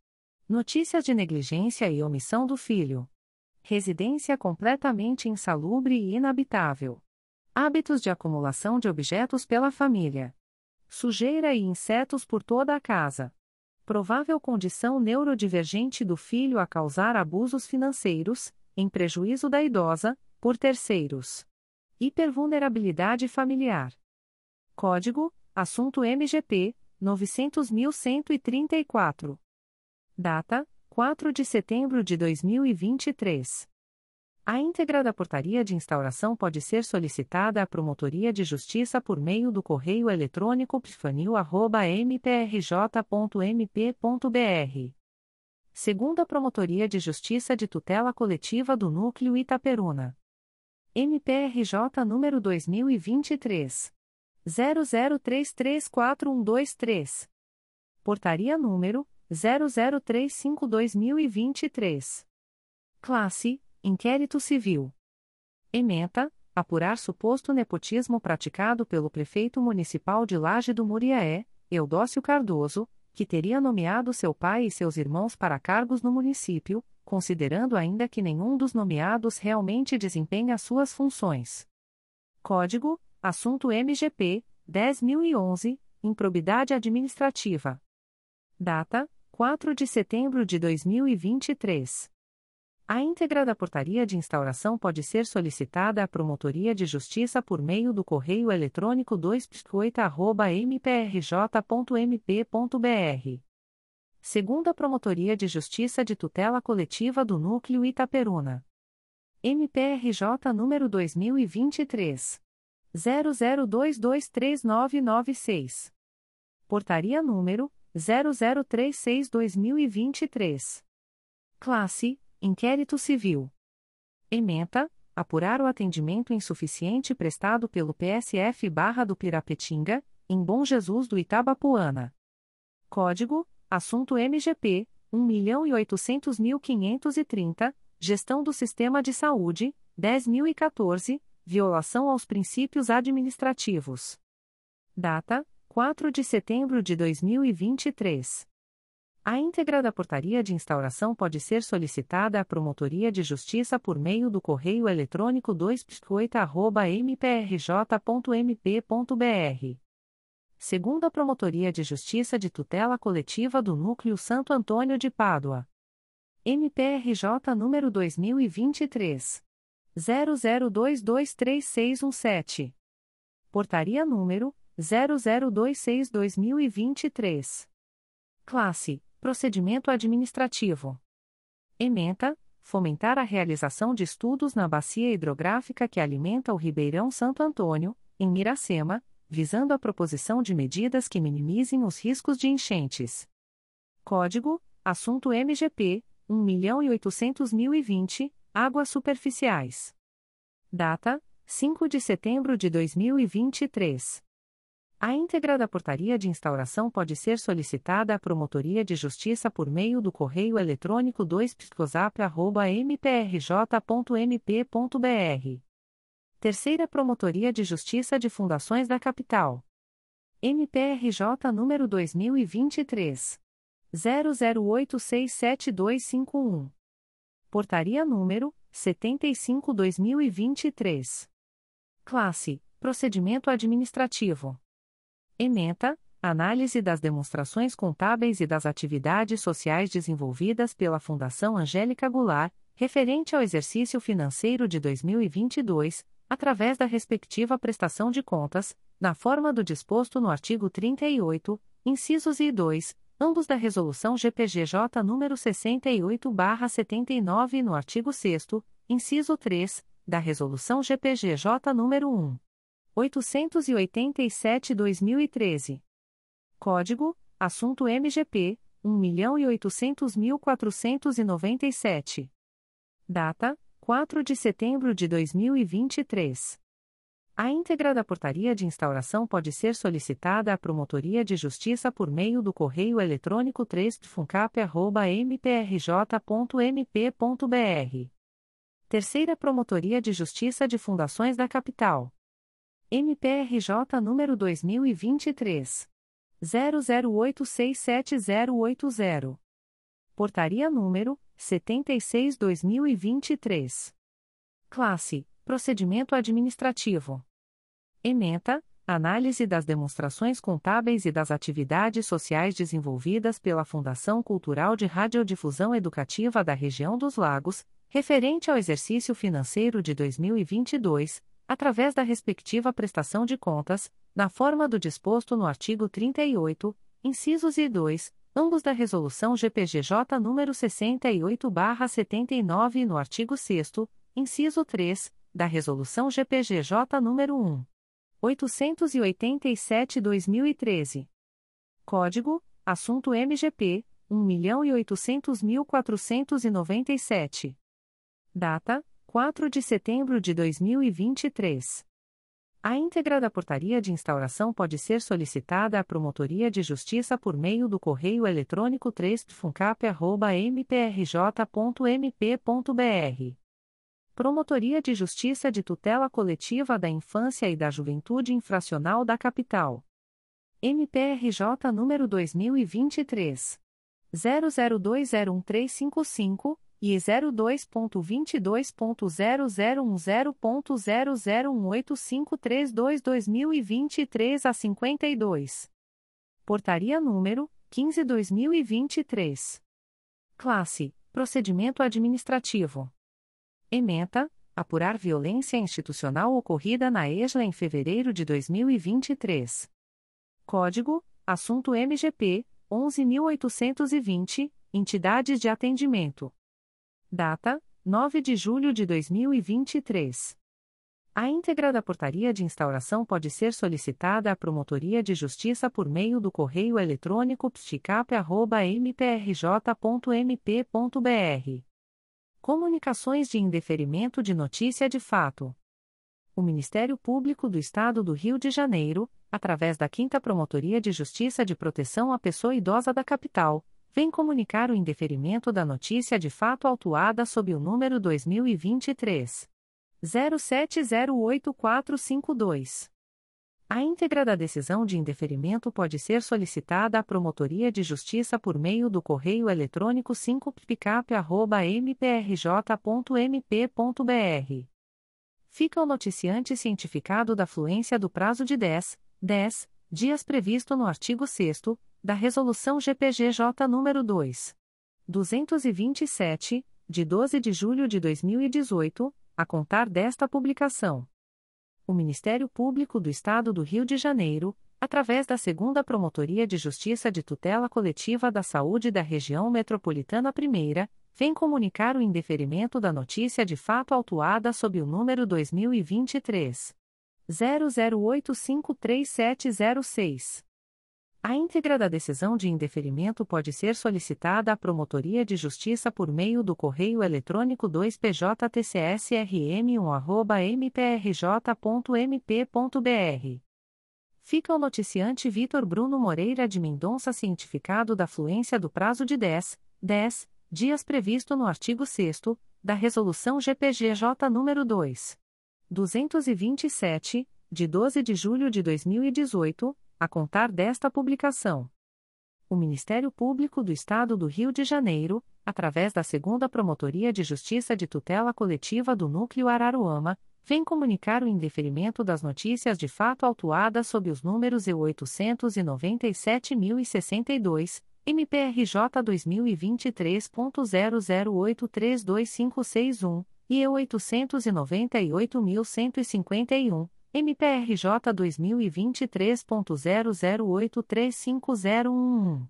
Notícias de negligência e omissão do filho. Residência completamente insalubre e inabitável. Hábitos de acumulação de objetos pela família. Sujeira e insetos por toda a casa provável condição neurodivergente do filho a causar abusos financeiros, em prejuízo da idosa, por terceiros. Hipervulnerabilidade familiar. Código: Assunto MGP 900.134. Data: 4 de setembro de 2023. A íntegra da portaria de instauração pode ser solicitada à Promotoria de Justiça por meio do correio eletrônico pfanil.mprj.mp.br. Segunda Promotoria de Justiça de Tutela Coletiva do Núcleo Itaperuna. MPRJ número 2023. 00334123. Portaria número 0035-2023. Classe Inquérito Civil. Ementa, apurar suposto nepotismo praticado pelo prefeito municipal de Laje do Muriaé, Eudócio Cardoso, que teria nomeado seu pai e seus irmãos para cargos no município, considerando ainda que nenhum dos nomeados realmente desempenha suas funções. Código: Assunto MGP 10011, Improbidade Administrativa. Data: 4 de setembro de 2023. A íntegra da portaria de instauração pode ser solicitada à Promotoria de Justiça por meio do correio eletrônico 2 mprj.mp.br. Segunda Promotoria de Justiça de Tutela Coletiva do Núcleo Itaperuna. MPRJ número 2023 00223996. Portaria número 0036-2023. Classe: Inquérito Civil. Ementa: Apurar o atendimento insuficiente prestado pelo PSF Barra do Pirapetinga, em Bom Jesus do Itabapuana. Código: Assunto MGP 1.800.530, Gestão do Sistema de Saúde, 10.014, Violação aos princípios administrativos. Data: 4 de setembro de 2023. A íntegra da portaria de instauração pode ser solicitada à Promotoria de Justiça por meio do correio eletrônico 2 mprj.mp.br. Segunda Promotoria de Justiça de Tutela Coletiva do Núcleo Santo Antônio de Pádua. MPRJ número 2023 00223617. Portaria número 0026-2023. Classe: Procedimento Administrativo. Ementa: Fomentar a realização de estudos na bacia hidrográfica que alimenta o Ribeirão Santo Antônio, em Miracema, visando a proposição de medidas que minimizem os riscos de enchentes. Código: Assunto MGP 1.800.020, Águas Superficiais. Data: 5 de setembro de 2023. A íntegra da portaria de instauração pode ser solicitada à Promotoria de Justiça por meio do correio eletrônico 2psicosap.mprj.mp.br. Terceira Promotoria de Justiça de Fundações da Capital. MPRJ número 2023. 00867251. Portaria número 75-2023. Classe: Procedimento Administrativo. Ementa, análise das demonstrações contábeis e das atividades sociais desenvolvidas pela Fundação Angélica Goulart, referente ao exercício financeiro de 2022, através da respectiva prestação de contas, na forma do disposto no artigo 38, incisos I e 2, ambos da Resolução GPGJ nº 68/79 e no artigo 6 inciso 3, da Resolução GPGJ nº 1. 887-2013. Código: Assunto MGP 1.800.497. Data: 4 de setembro de 2023. A íntegra da portaria de instauração pode ser solicitada à Promotoria de Justiça por meio do correio eletrônico 3pfuncap.mprj.mp.br. Terceira Promotoria de Justiça de Fundações da Capital. MPRJ número 2023 00867080. Portaria número 76/2023. Classe: Procedimento administrativo. Ementa: Análise das demonstrações contábeis e das atividades sociais desenvolvidas pela Fundação Cultural de Radiodifusão Educativa da Região dos Lagos, referente ao exercício financeiro de 2022 através da respectiva prestação de contas, na forma do disposto no artigo 38, incisos e 2, ambos da Resolução GPGJ nº 68/79 e no artigo 6 inciso 3, da Resolução GPGJ nº 1. 887/2013. Código: Assunto MGP 1.800.497. Data: 4 de setembro de 2023. A íntegra da portaria de instauração pode ser solicitada à Promotoria de Justiça por meio do correio eletrônico 3funcap.mprj.mp.br. Promotoria de Justiça de Tutela Coletiva da Infância e da Juventude Infracional da Capital. MPRJ número 2023 00201355 e 02.22.0010.0018532 2023 a 52. Portaria número 15-2023. Classe: Procedimento Administrativo. Ementa: Apurar violência institucional ocorrida na EJLA em fevereiro de 2023. Código: Assunto MGP 11820, Entidades de Atendimento. Data: 9 de julho de 2023. A íntegra da portaria de instauração pode ser solicitada à Promotoria de Justiça por meio do correio eletrônico psicap.mprj.mp.br. Comunicações de indeferimento de notícia de fato. O Ministério Público do Estado do Rio de Janeiro, através da 5 Promotoria de Justiça de Proteção à Pessoa Idosa da Capital, vem comunicar o indeferimento da notícia de fato autuada sob o número 2023 07084552. A íntegra da decisão de indeferimento pode ser solicitada à Promotoria de Justiça por meio do correio eletrônico 5picap.mprj.mp.br. Fica o noticiante cientificado da fluência do prazo de 10, 10 dias previsto no artigo 6 da Resolução GPGJ nº 2. 227, de 12 de julho de 2018 a contar desta publicação. O Ministério Público do Estado do Rio de Janeiro, através da Segunda Promotoria de Justiça de Tutela Coletiva da Saúde da Região Metropolitana I, vem comunicar o indeferimento da notícia de fato autuada sob o número 2023 00853706. A íntegra da decisão de indeferimento pode ser solicitada à Promotoria de Justiça por meio do correio eletrônico 2pjtcsrm1@mprj.mp.br. Fica o noticiante Vitor Bruno Moreira de Mendonça cientificado da fluência do prazo de 10, 10 dias previsto no artigo 6 da Resolução GPGJ nº 2. 227, de 12 de julho de 2018 a contar desta publicação. O Ministério Público do Estado do Rio de Janeiro, através da Segunda Promotoria de Justiça de Tutela Coletiva do Núcleo Araruama, vem comunicar o indeferimento das notícias de fato autuadas sob os números E897.062, MPRJ 2023.00832561 e E898.151. MPRJ 2023.00835011.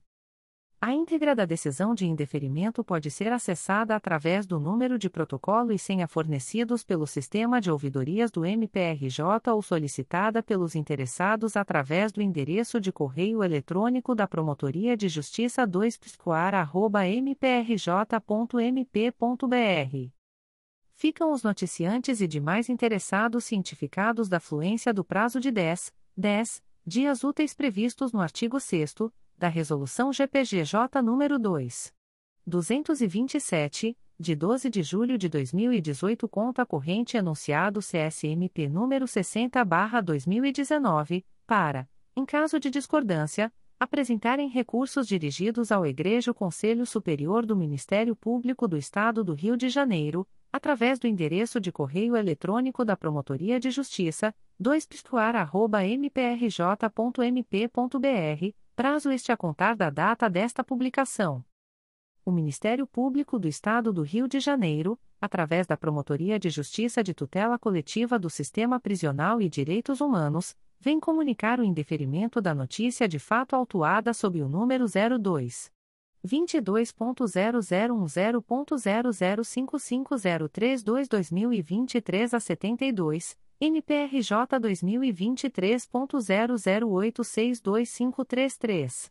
A íntegra da decisão de indeferimento pode ser acessada através do número de protocolo e senha fornecidos pelo sistema de ouvidorias do MPRJ ou solicitada pelos interessados através do endereço de correio eletrônico da Promotoria de Justiça 2 mprj.mp.br ficam os noticiantes e demais interessados cientificados da fluência do prazo de 10, 10 dias úteis previstos no artigo 6 da Resolução GPGJ nº 2. 227, de 12 de julho de 2018 conta corrente anunciado CSMP número 60/2019, para, em caso de discordância, apresentarem recursos dirigidos ao Egrejo Conselho Superior do Ministério Público do Estado do Rio de Janeiro, através do endereço de correio eletrônico da Promotoria de Justiça, 2 mprj.mp.br, prazo este a contar da data desta publicação. O Ministério Público do Estado do Rio de Janeiro, através da Promotoria de Justiça de Tutela Coletiva do Sistema Prisional e Direitos Humanos, vem comunicar o indeferimento da notícia de fato autuada sob o número 02 22.0010.0055032-2023 a 72, NPRJ 2023.00862533.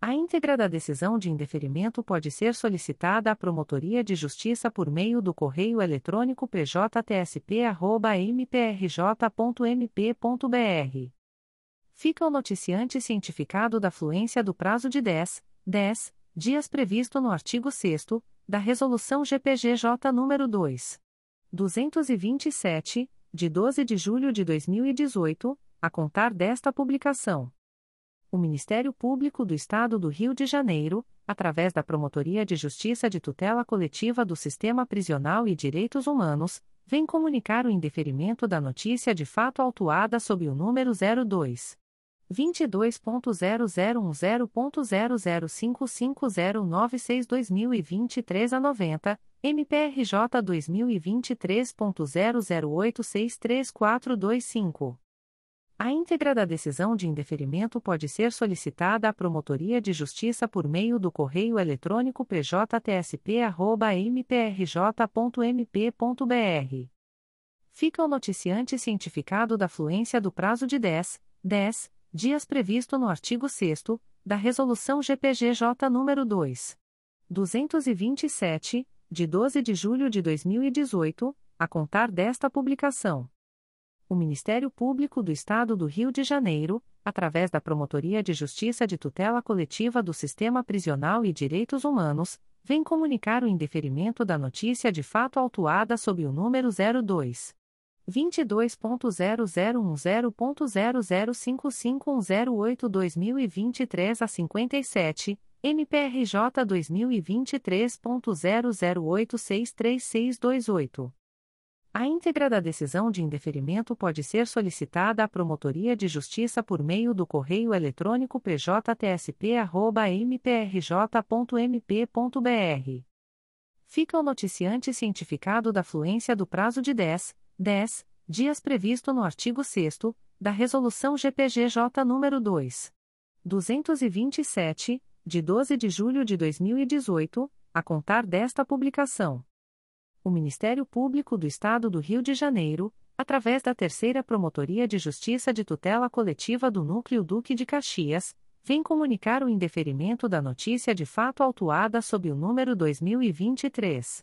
A íntegra da decisão de indeferimento pode ser solicitada à Promotoria de Justiça por meio do correio eletrônico pjtsp.mprj.mp.br. Fica o noticiante cientificado da fluência do prazo de 10, 10 dias previsto no artigo 6 da Resolução GPGJ nº 2. 227, de 12 de julho de 2018, a contar desta publicação. O Ministério Público do Estado do Rio de Janeiro, através da Promotoria de Justiça de Tutela Coletiva do Sistema Prisional e Direitos Humanos, vem comunicar o indeferimento da notícia de fato autuada sob o número 02 22.0010.0055096-2023 a 90, MPRJ 2023.00863425. A íntegra da decisão de indeferimento pode ser solicitada à Promotoria de Justiça por meio do correio eletrônico pjtsp.mprj.mp.br. Fica o noticiante cientificado da fluência do prazo de 10, 10 dias previsto no artigo 6 da Resolução GPGJ nº 2. 227, de 12 de julho de 2018, a contar desta publicação. O Ministério Público do Estado do Rio de Janeiro, através da Promotoria de Justiça de Tutela Coletiva do Sistema Prisional e Direitos Humanos, vem comunicar o indeferimento da notícia de fato autuada sob o número 02 22.0010.0055108-2023 a 57, MPRJ 2023.00863628. A íntegra da decisão de indeferimento pode ser solicitada à Promotoria de Justiça por meio do correio eletrônico pjtsp.mprj.mp.br. Fica o noticiante cientificado da fluência do prazo de 10, 10 dias previsto no artigo 6 da Resolução GPGJ nº 2. 227, de 12 de julho de 2018, a contar desta publicação. O Ministério Público do Estado do Rio de Janeiro, através da Terceira Promotoria de Justiça de Tutela Coletiva do Núcleo Duque de Caxias, vem comunicar o indeferimento da notícia de fato autuada sob o número 2023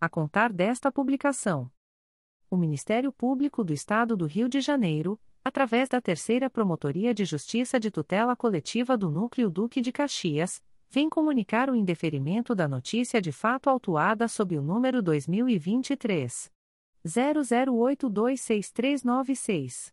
a contar desta publicação. O Ministério Público do Estado do Rio de Janeiro, através da Terceira Promotoria de Justiça de Tutela Coletiva do Núcleo Duque de Caxias, vem comunicar o indeferimento da notícia de fato autuada sob o número 2023 00826396.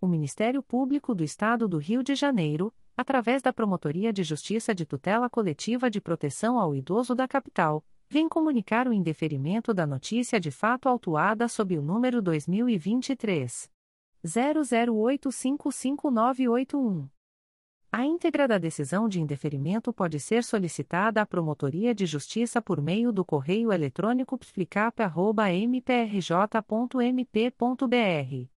O Ministério Público do Estado do Rio de Janeiro, através da Promotoria de Justiça de Tutela Coletiva de Proteção ao Idoso da Capital, vem comunicar o indeferimento da notícia de fato autuada sob o número 2023 00855981. A íntegra da decisão de indeferimento pode ser solicitada à Promotoria de Justiça por meio do correio eletrônico psicap.mprj.mp.br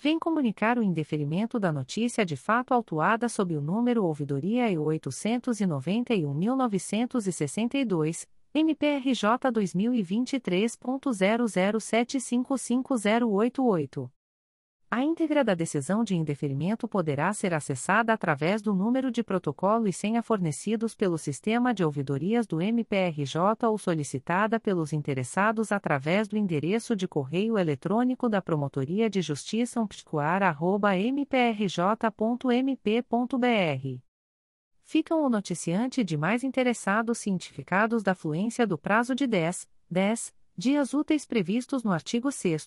vem comunicar o indeferimento da notícia de fato autuada sob o número Ouvidoria E 891.962, MPRJ 2023.00755088. A íntegra da decisão de indeferimento poderá ser acessada através do número de protocolo e senha fornecidos pelo sistema de ouvidorias do MPRJ ou solicitada pelos interessados através do endereço de correio eletrônico da Promotoria de Justiça umpticoar.mprj.mp.br. Ficam o noticiante de mais interessados cientificados da fluência do prazo de 10, 10 dias úteis previstos no artigo 6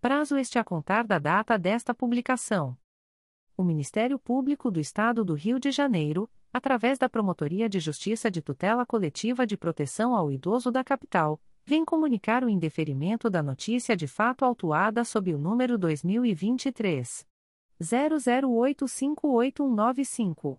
prazo este a contar da data desta publicação. O Ministério Público do Estado do Rio de Janeiro, através da Promotoria de Justiça de Tutela Coletiva de Proteção ao Idoso da Capital, vem comunicar o indeferimento da notícia de fato autuada sob o número 2023 00858195.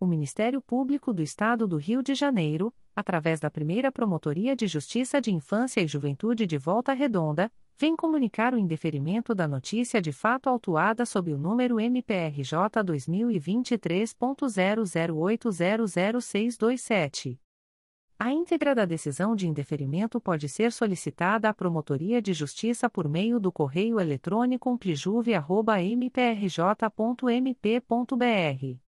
O Ministério Público do Estado do Rio de Janeiro, através da primeira Promotoria de Justiça de Infância e Juventude de Volta Redonda, vem comunicar o indeferimento da notícia de fato autuada sob o número MPRJ 2023.00800627. A íntegra da decisão de indeferimento pode ser solicitada à Promotoria de Justiça por meio do correio eletrônico umplijuve.mprj.mp.br.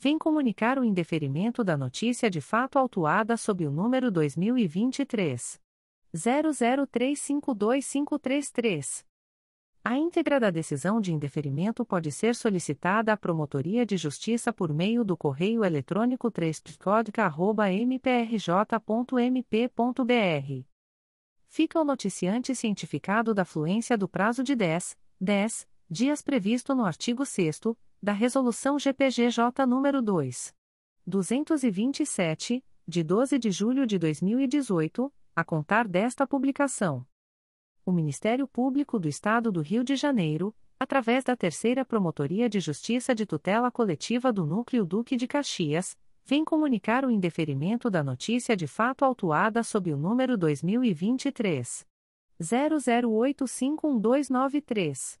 vem comunicar o indeferimento da notícia de fato autuada sob o número 2023 00352533. A íntegra da decisão de indeferimento pode ser solicitada à Promotoria de Justiça por meio do correio eletrônico 3 mprj.mp.br fica o noticiante cientificado da fluência do prazo de 10, 10 dias previsto no artigo 6 da Resolução GPGJ nº 2. 227, de 12 de julho de 2018, a contar desta publicação. O Ministério Público do Estado do Rio de Janeiro, através da Terceira Promotoria de Justiça de Tutela Coletiva do Núcleo Duque de Caxias, vem comunicar o indeferimento da notícia de fato autuada sob o número 2023 00851293.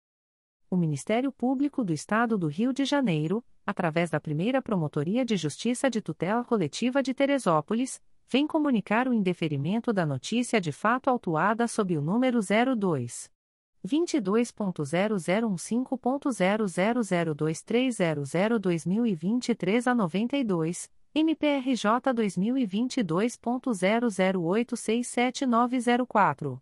O Ministério Público do Estado do Rio de Janeiro, através da primeira Promotoria de Justiça de Tutela Coletiva de Teresópolis, vem comunicar o indeferimento da notícia de fato autuada sob o número 02. 22.0015.00023002023 a 92, MPRJ 2022.00867904.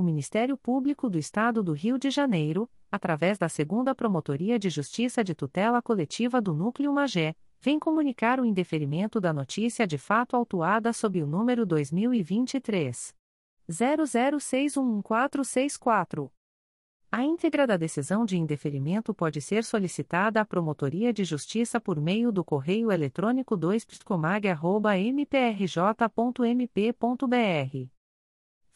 O Ministério Público do Estado do Rio de Janeiro, através da Segunda Promotoria de Justiça de Tutela Coletiva do Núcleo Magé, vem comunicar o indeferimento da notícia de fato autuada sob o número 2023 00611464. A íntegra da decisão de indeferimento pode ser solicitada à Promotoria de Justiça por meio do correio eletrônico 2psicomag.mprj.mp.br.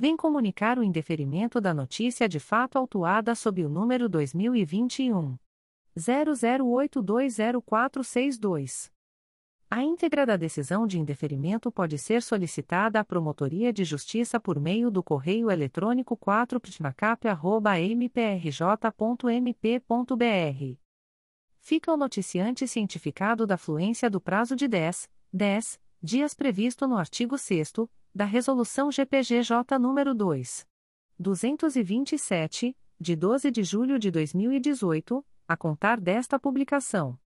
vem comunicar o indeferimento da notícia de fato autuada sob o número 2021 00820462. A íntegra da decisão de indeferimento pode ser solicitada à Promotoria de Justiça por meio do correio eletrônico 4ptmacap.mprj.mp.br. Fica o noticiante cientificado da fluência do prazo de 10, 10 dias previsto no artigo 6 da Resolução GPGJ nº 2. 227, de 12 de julho de 2018, a contar desta publicação.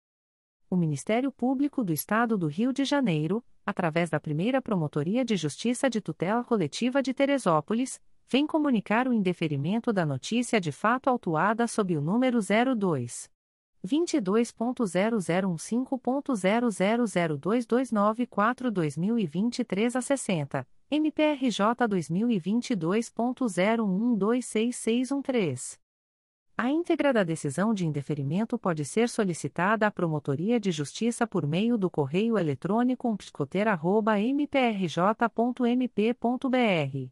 O Ministério Público do Estado do Rio de Janeiro, através da primeira Promotoria de Justiça de Tutela Coletiva de Teresópolis, vem comunicar o indeferimento da notícia de fato autuada sob o número 02. 22.0015.0002294-2023 a 60, MPRJ 2022.01126613. A íntegra da decisão de indeferimento pode ser solicitada à Promotoria de Justiça por meio do correio eletrônico psicoter.mprj.mp.br.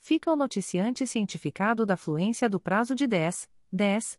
Fica o noticiante cientificado da fluência do prazo de 10, 10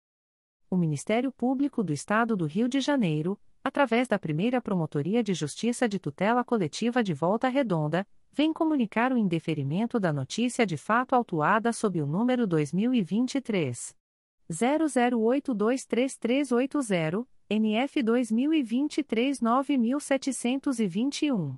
O Ministério Público do Estado do Rio de Janeiro, através da primeira Promotoria de Justiça de Tutela Coletiva de Volta Redonda, vem comunicar o indeferimento da notícia de fato autuada sob o número 2023 00823380, NF 2023 9721.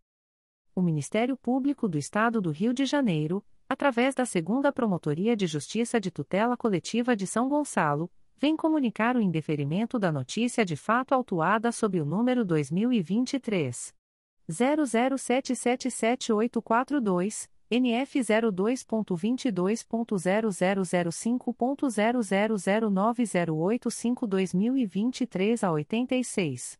O Ministério Público do Estado do Rio de Janeiro, através da Segunda Promotoria de Justiça de Tutela Coletiva de São Gonçalo, vem comunicar o indeferimento da notícia de fato autuada sob o número 2023 00777842. NF 02.22.0005.0009085-2023 a 86.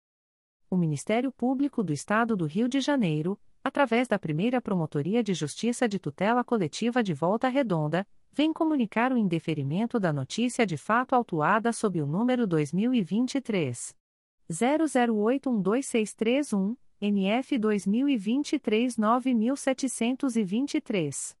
O Ministério Público do Estado do Rio de Janeiro, através da primeira Promotoria de Justiça de Tutela Coletiva de Volta Redonda, vem comunicar o indeferimento da notícia de fato autuada sob o número 2023 00812631. NF 2023 9723.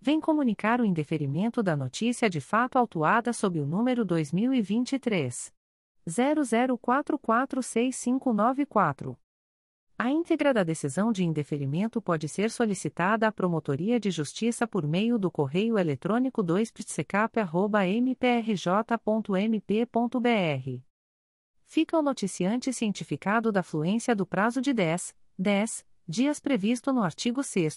vem comunicar o indeferimento da notícia de fato autuada sob o número 2023 00446594. A íntegra da decisão de indeferimento pode ser solicitada à Promotoria de Justiça por meio do correio eletrônico 2psecap.mprj.mp.br. Fica o noticiante cientificado da fluência do prazo de 10, 10 dias previsto no artigo 6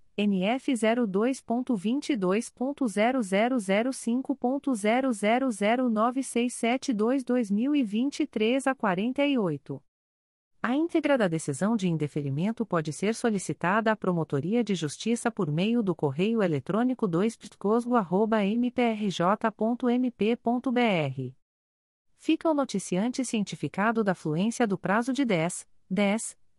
NF 02.22.0005.0009672-2023 a 48. A íntegra da decisão de indeferimento pode ser solicitada à Promotoria de Justiça por meio do correio eletrônico 2psicosgo.mprj.mp.br. Fica o noticiante cientificado da fluência do prazo de 10, 10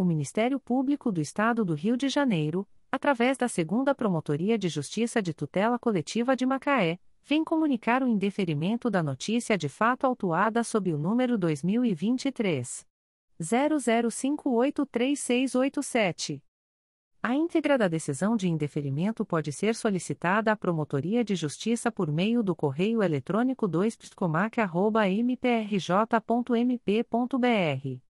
O Ministério Público do Estado do Rio de Janeiro, através da Segunda Promotoria de Justiça de Tutela Coletiva de Macaé, vem comunicar o indeferimento da notícia de fato autuada sob o número 2023 00583687. A íntegra da decisão de indeferimento pode ser solicitada à Promotoria de Justiça por meio do correio eletrônico 2pscomac.mprj.mp.br.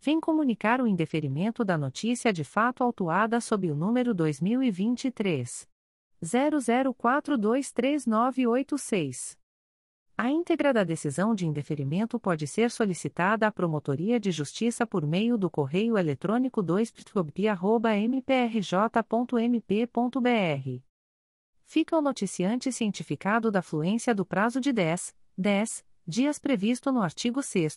vem comunicar o indeferimento da notícia de fato autuada sob o número 2023 00423986. A íntegra da decisão de indeferimento pode ser solicitada à Promotoria de Justiça por meio do correio eletrônico 2 mprj.mp.br. Fica o noticiante cientificado da fluência do prazo de 10, 10 dias previsto no artigo 6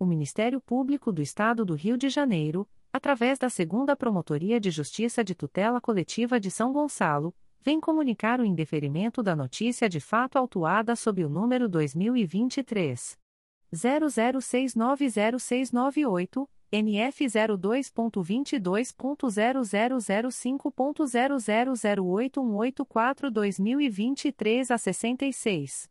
o Ministério Público do Estado do Rio de Janeiro, através da Segunda Promotoria de Justiça de Tutela Coletiva de São Gonçalo, vem comunicar o indeferimento da notícia de fato autuada sob o número 2023 00690698. NF 02.22.0005.0008184-2023 a 66.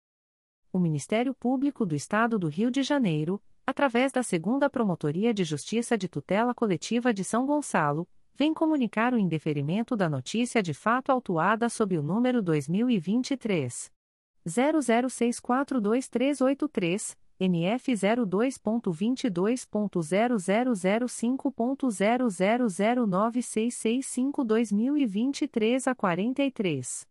o Ministério Público do Estado do Rio de Janeiro, através da Segunda Promotoria de Justiça de Tutela Coletiva de São Gonçalo, vem comunicar o indeferimento da notícia de fato autuada sob o número 2023 00642383. NF 02.22.0005.0009665-2023 a 43.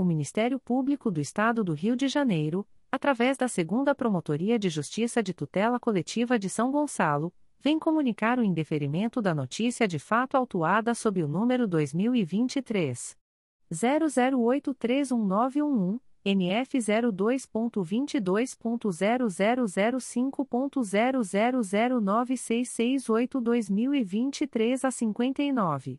o Ministério Público do Estado do Rio de Janeiro, através da Segunda Promotoria de Justiça de Tutela Coletiva de São Gonçalo, vem comunicar o indeferimento da notícia de fato autuada sob o número 2023 00831911. NF 02.22.0005.0009668-2023 a 59.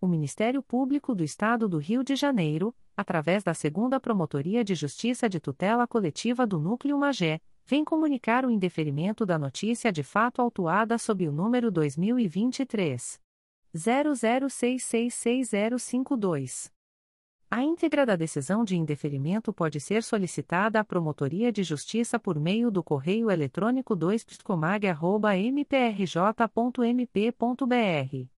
O Ministério Público do Estado do Rio de Janeiro, através da Segunda Promotoria de Justiça de Tutela Coletiva do Núcleo Magé, vem comunicar o indeferimento da notícia de fato autuada sob o número 2023 00666052. A íntegra da decisão de indeferimento pode ser solicitada à Promotoria de Justiça por meio do correio eletrônico 2pscomag.mprj.mp.br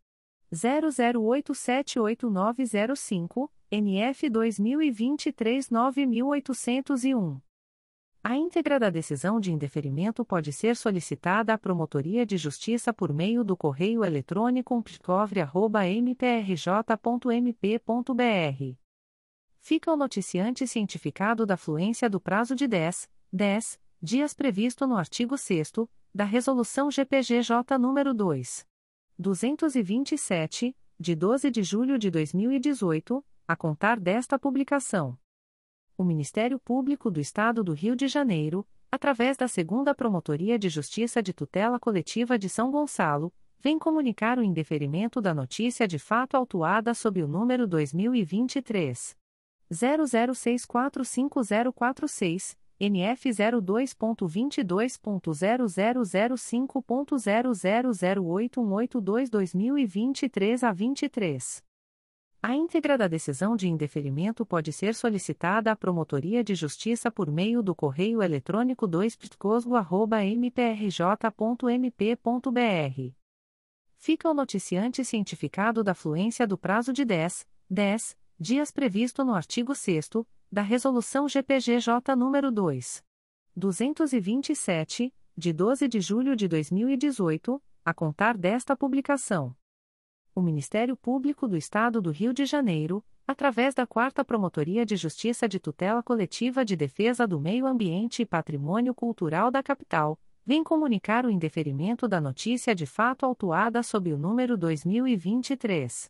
00878905, NF 2023 9801. A íntegra da decisão de indeferimento pode ser solicitada à Promotoria de Justiça por meio do correio eletrônico psicovre.mprj.mp.br. Fica o noticiante cientificado da fluência do prazo de 10, 10 dias previsto no artigo 6 da Resolução GPGJ nº 2. 227, de 12 de julho de 2018, a contar desta publicação. O Ministério Público do Estado do Rio de Janeiro, através da Segunda Promotoria de Justiça de Tutela Coletiva de São Gonçalo, vem comunicar o indeferimento da notícia de fato autuada sob o número 2023 00645046. NF 02.22.0005.0008182-2023 a 23. A íntegra da decisão de indeferimento pode ser solicitada à Promotoria de Justiça por meio do correio eletrônico 2ptcosgo.mprj.mp.br. Fica o noticiante cientificado da fluência do prazo de 10, 10 dias previsto no artigo 6 da Resolução GPGJ nº 2. 227, de 12 de julho de 2018, a contar desta publicação. O Ministério Público do Estado do Rio de Janeiro, através da 4 Promotoria de Justiça de Tutela Coletiva de Defesa do Meio Ambiente e Patrimônio Cultural da Capital, vem comunicar o indeferimento da notícia de fato autuada sob o número 2023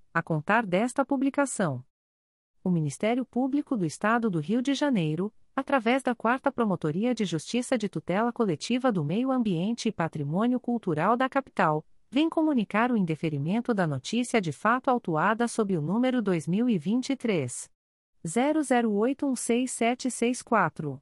a contar desta publicação. O Ministério Público do Estado do Rio de Janeiro, através da 4 Promotoria de Justiça de Tutela Coletiva do Meio Ambiente e Patrimônio Cultural da Capital, vem comunicar o indeferimento da notícia de fato autuada sob o número 2023 00816764.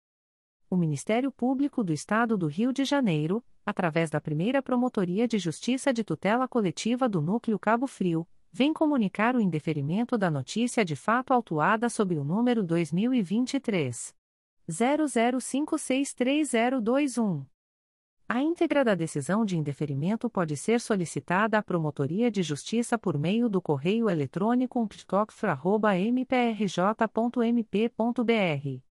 o Ministério Público do Estado do Rio de Janeiro, através da primeira Promotoria de Justiça de Tutela Coletiva do Núcleo Cabo Frio, vem comunicar o indeferimento da notícia de fato autuada sob o número 2023. 00563021. A íntegra da decisão de indeferimento pode ser solicitada à Promotoria de Justiça por meio do correio eletrônico ptocfra.mprj.mp.br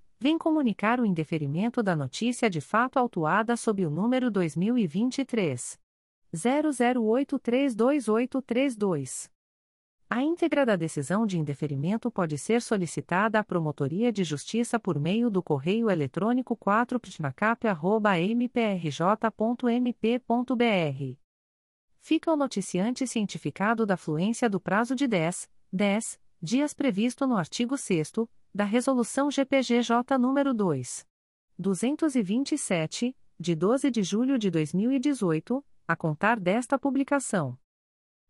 vem comunicar o indeferimento da notícia de fato autuada sob o número 2023 00832832. A íntegra da decisão de indeferimento pode ser solicitada à Promotoria de Justiça por meio do correio eletrônico 4ptmacap.mprj.mp.br. Fica o noticiante cientificado da fluência do prazo de 10, 10 dias previsto no artigo 6 da Resolução GPGJ nº 2. 227, de 12 de julho de 2018, a contar desta publicação.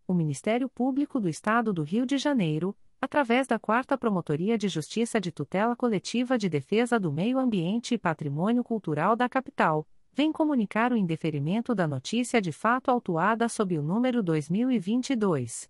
O Ministério Público do Estado do Rio de Janeiro, através da 4 Promotoria de Justiça de Tutela Coletiva de Defesa do Meio Ambiente e Patrimônio Cultural da Capital, vem comunicar o indeferimento da notícia de fato autuada sob o número 2022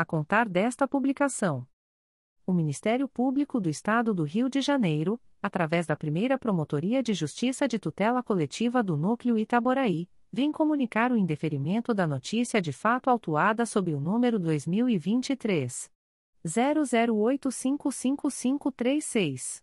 a contar desta publicação o Ministério Público do Estado do Rio de Janeiro, através da primeira Promotoria de Justiça de Tutela Coletiva do Núcleo Itaboraí, vem comunicar o indeferimento da notícia de fato autuada sob o número 2023 00855536.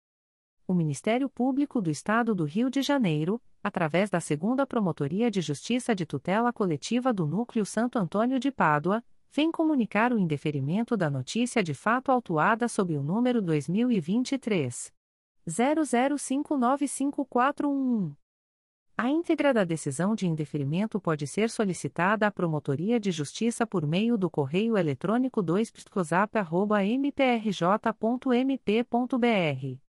O Ministério Público do Estado do Rio de Janeiro, através da Segunda Promotoria de Justiça de Tutela Coletiva do Núcleo Santo Antônio de Pádua, vem comunicar o indeferimento da notícia de fato autuada sob o número 2023 00595411. A íntegra da decisão de indeferimento pode ser solicitada à Promotoria de Justiça por meio do correio eletrônico 2 mprj.mp.br.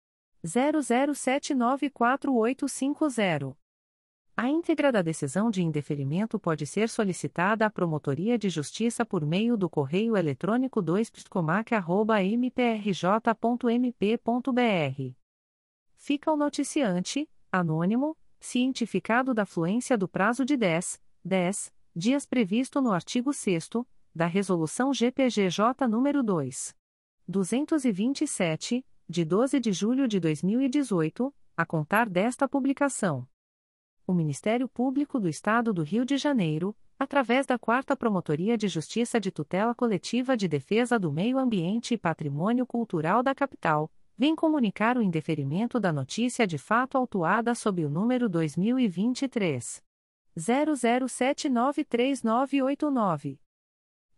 00794850. A íntegra da decisão de indeferimento pode ser solicitada à Promotoria de Justiça por meio do correio eletrônico 2pscomac.mprj.mp.br fica o noticiante, anônimo, cientificado da fluência do prazo de 10, 10 dias previsto no artigo 6 da Resolução GPGJ nº 2. 227, de 12 de julho de 2018, a contar desta publicação. O Ministério Público do Estado do Rio de Janeiro, através da 4 Promotoria de Justiça de Tutela Coletiva de Defesa do Meio Ambiente e Patrimônio Cultural da Capital, vem comunicar o indeferimento da notícia de fato autuada sob o número 2023 00793989.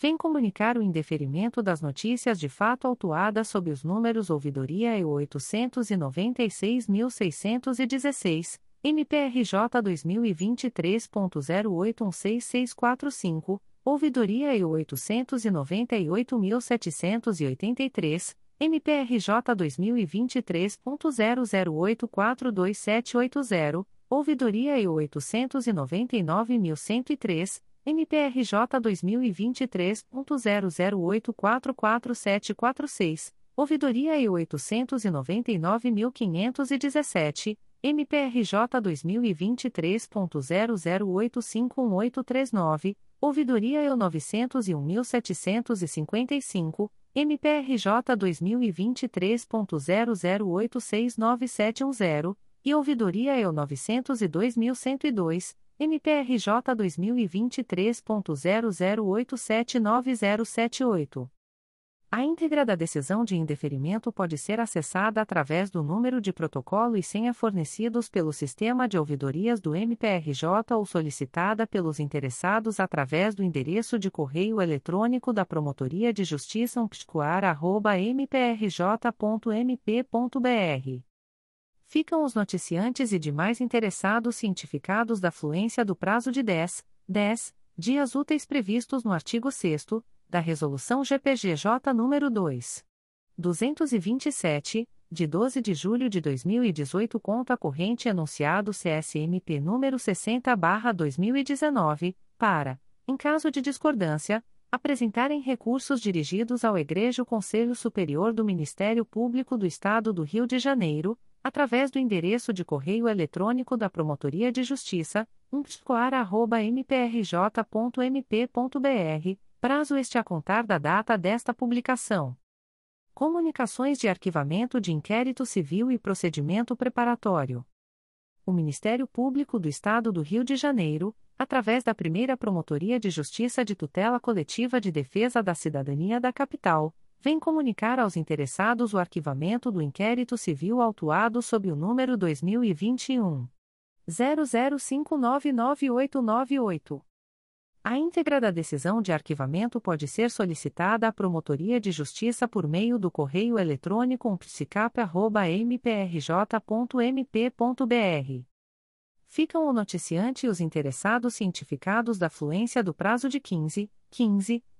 vem comunicar o indeferimento das notícias de fato autuadas sob os números ouvidoria e 896.616, MPRJ 2023.081665, ouvidoria e 898.783, MPRJ 2023.00842780, ouvidoria e 899.103, MPRJ 2023.00844746, ouvidoria e 899.517, MPRJ 2023.00851839, ouvidoria e 901.755, MPRJ 2023.00869710, e ouvidoria e 902.102, MPRJ 2023.00879078. A íntegra da decisão de indeferimento pode ser acessada através do número de protocolo e senha fornecidos pelo sistema de ouvidorias do MPRJ ou solicitada pelos interessados através do endereço de correio eletrônico da Promotoria de Justiça umpticoar.mprj.mp.br ficam os noticiantes e demais interessados cientificados da fluência do prazo de 10, 10 dias úteis previstos no artigo 6 da Resolução GPGJ nº 2. 227, de 12 de julho de 2018 conta corrente anunciado CSMP número 60/2019, para, em caso de discordância, apresentarem recursos dirigidos ao Egrejo Conselho Superior do Ministério Público do Estado do Rio de Janeiro através do endereço de correio eletrônico da Promotoria de Justiça, umpticoar.mprj.mp.br, prazo este a contar da data desta publicação. Comunicações de arquivamento de inquérito civil e procedimento preparatório. O Ministério Público do Estado do Rio de Janeiro, através da primeira Promotoria de Justiça de Tutela Coletiva de Defesa da Cidadania da Capital, vem comunicar aos interessados o arquivamento do inquérito civil autuado sob o número 2021 00599898. A íntegra da decisão de arquivamento pode ser solicitada à Promotoria de Justiça por meio do correio eletrônico psicap.mprj.mp.br. Ficam o noticiante e os interessados cientificados da fluência do prazo de 15, 15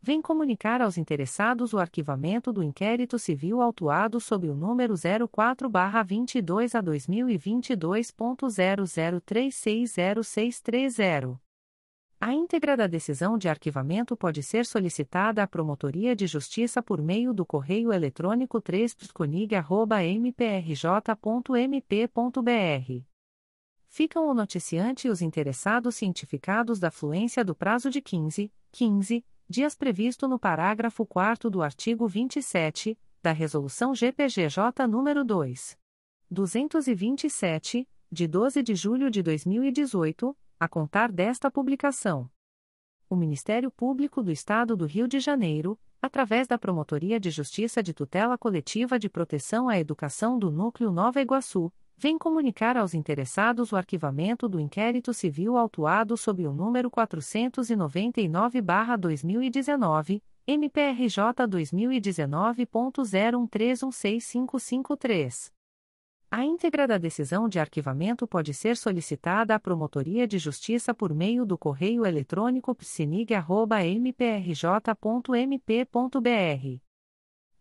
vem comunicar aos interessados o arquivamento do inquérito civil autuado sob o número 04-22 a 2022.00360630. A íntegra da decisão de arquivamento pode ser solicitada à Promotoria de Justiça por meio do correio eletrônico 3 mprj.mp.br. Ficam o noticiante e os interessados cientificados da fluência do prazo de 15, 15 dias previsto no parágrafo 4 do artigo 27, da Resolução GPGJ nº 2. 227, de 12 de julho de 2018, a contar desta publicação. O Ministério Público do Estado do Rio de Janeiro, através da Promotoria de Justiça de Tutela Coletiva de Proteção à Educação do Núcleo Nova Iguaçu, vem comunicar aos interessados o arquivamento do inquérito civil autuado sob o número 499-2019, MPRJ 2019.01316553. A íntegra da decisão de arquivamento pode ser solicitada à Promotoria de Justiça por meio do correio eletrônico psinig.mprj.mp.br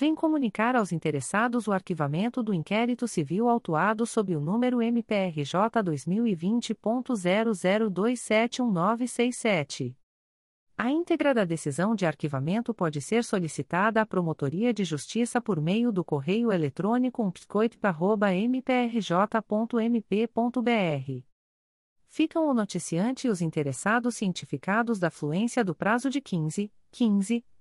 vem comunicar aos interessados o arquivamento do inquérito civil autuado sob o número MPRJ 2020.00271967. A íntegra da decisão de arquivamento pode ser solicitada à Promotoria de Justiça por meio do correio eletrônico umpsicoit.mprj.mp.br. Ficam o noticiante e os interessados cientificados da fluência do prazo de 15, 15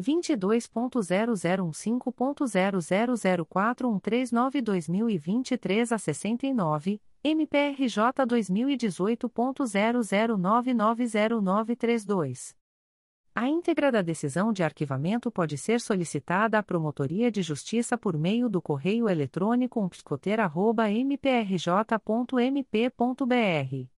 22.0015.00041392-2023 a 69, MPRJ 2018.00990932. A íntegra da decisão de arquivamento pode ser solicitada à Promotoria de Justiça por meio do correio eletrônico psicoter.mprj.mp.br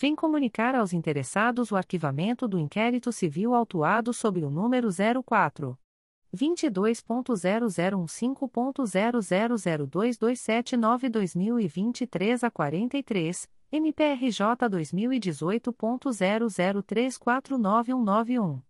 vem comunicar aos interessados o arquivamento do inquérito civil autuado sob o número 04. 22.0015.00022792-2023 a 43, MPRJ 2018.00349191.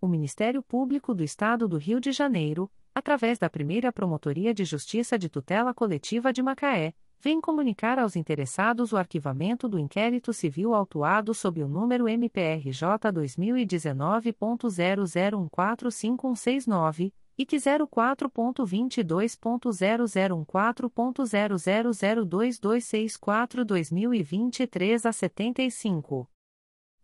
O Ministério Público do Estado do Rio de Janeiro, através da primeira Promotoria de Justiça de Tutela Coletiva de Macaé, vem comunicar aos interessados o arquivamento do inquérito civil autuado sob o número MPRJ 2019.00145169 e que 04.22.0014.0002264-2023 a 75.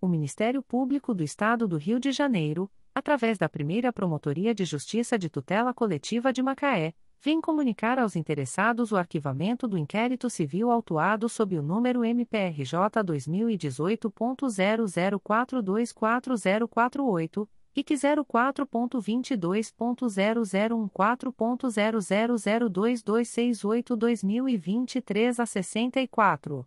O Ministério Público do Estado do Rio de Janeiro, através da primeira Promotoria de Justiça de Tutela Coletiva de Macaé, vem comunicar aos interessados o arquivamento do inquérito civil autuado sob o número MPRJ 2018.00424048 e que 04.22.0014.0002268-2023 a 64.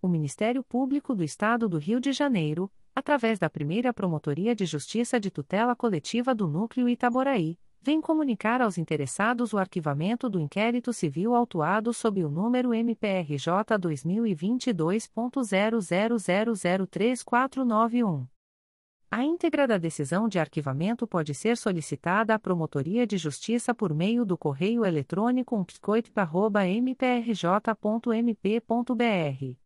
o Ministério Público do Estado do Rio de Janeiro, através da primeira Promotoria de Justiça de Tutela Coletiva do Núcleo Itaboraí, vem comunicar aos interessados o arquivamento do inquérito civil autuado sob o número MPRJ 2022.00003491. A íntegra da decisão de arquivamento pode ser solicitada à Promotoria de Justiça por meio do correio eletrônico umptcoit.mprj.mp.br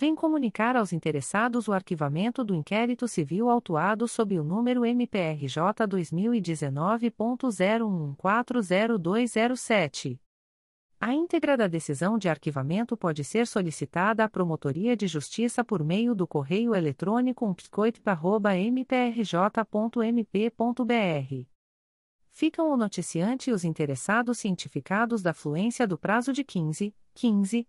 vem comunicar aos interessados o arquivamento do inquérito civil autuado sob o número MPRJ 2019.01140207. A íntegra da decisão de arquivamento pode ser solicitada à Promotoria de Justiça por meio do correio eletrônico umptcoit.mprj.mp.br. Ficam o noticiante e os interessados cientificados da fluência do prazo de 15, 15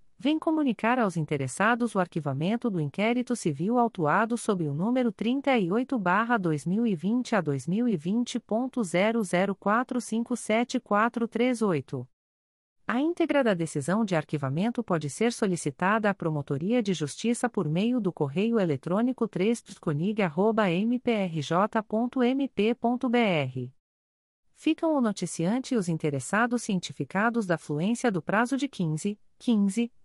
vem comunicar aos interessados o arquivamento do inquérito civil autuado sob o número 38-2020 a 2020.00457438. A íntegra da decisão de arquivamento pode ser solicitada à Promotoria de Justiça por meio do correio eletrônico 3 mprj.mp.br. Ficam o noticiante e os interessados cientificados da fluência do prazo de 15, 15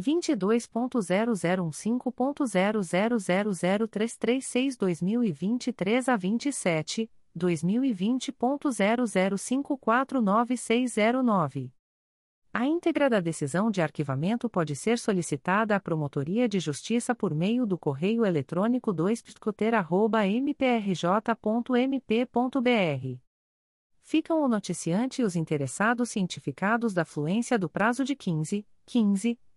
22.0015.0000336-2023 a 27, 2020.00549609. A íntegra da decisão de arquivamento pode ser solicitada à Promotoria de Justiça por meio do correio eletrônico 2 mprj.mp.br. Ficam o noticiante e os interessados cientificados da fluência do prazo de 15, 15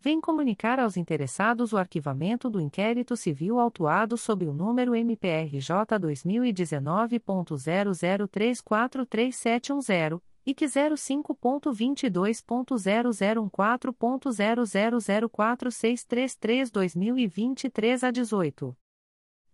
vem comunicar aos interessados o arquivamento do inquérito civil autuado sob o número MPRJ 2019.00343710 e que 05.22.0014.0004633-2023 a 18.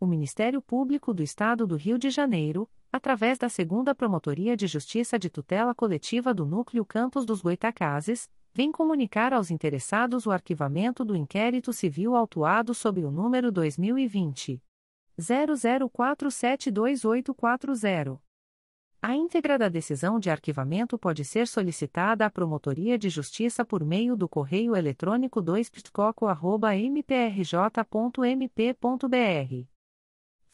O Ministério Público do Estado do Rio de Janeiro, através da Segunda Promotoria de Justiça de Tutela Coletiva do Núcleo Campos dos Goitacazes, vem comunicar aos interessados o arquivamento do inquérito civil autuado sob o número 2020 00472840. A íntegra da decisão de arquivamento pode ser solicitada à Promotoria de Justiça por meio do correio eletrônico 2ptcoco.mprj.mp.br.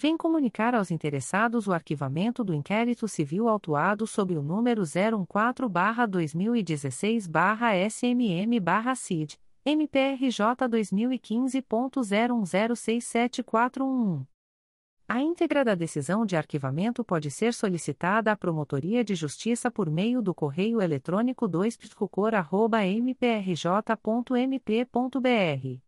vem comunicar aos interessados o arquivamento do inquérito civil autuado sob o número 014-2016-SMM-CID, MPRJ 2015.01067411. A íntegra da decisão de arquivamento pode ser solicitada à Promotoria de Justiça por meio do correio eletrônico 2 mprj.mp.br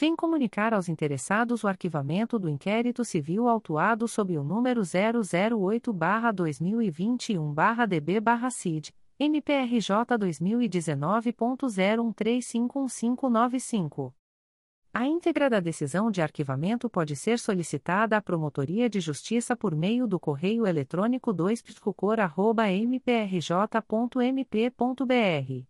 vem comunicar aos interessados o arquivamento do inquérito civil autuado sob o número 008-2021-DB-CID, MPRJ 2019.01351595. A íntegra da decisão de arquivamento pode ser solicitada à Promotoria de Justiça por meio do correio eletrônico 2 mprj.mp.br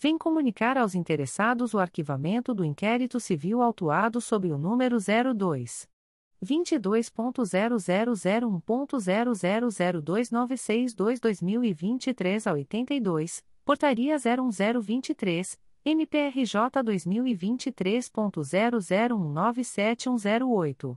vem comunicar aos interessados o arquivamento do inquérito civil autuado sob o número 02 22.0001.0002962-2023 a 82, Portaria 01023, MPRJ 2023.00197108.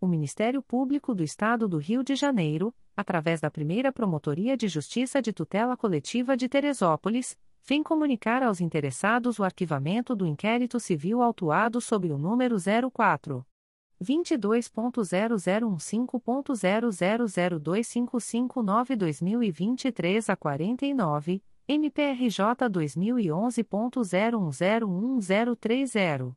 O Ministério Público do Estado do Rio de Janeiro, através da primeira Promotoria de Justiça de Tutela Coletiva de Teresópolis, vem comunicar aos interessados o arquivamento do inquérito civil autuado sob o número 04. 22.0015.00025559-2023 a 49, MPRJ 2011.01011030.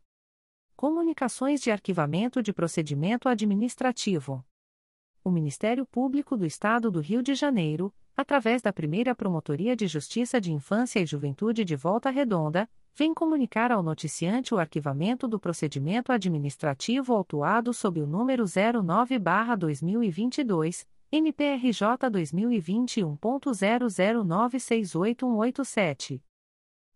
Comunicações de Arquivamento de Procedimento Administrativo. O Ministério Público do Estado do Rio de Janeiro, através da primeira Promotoria de Justiça de Infância e Juventude de Volta Redonda, vem comunicar ao noticiante o arquivamento do procedimento administrativo autuado sob o número 09-2022, MPRJ 2021.00968187.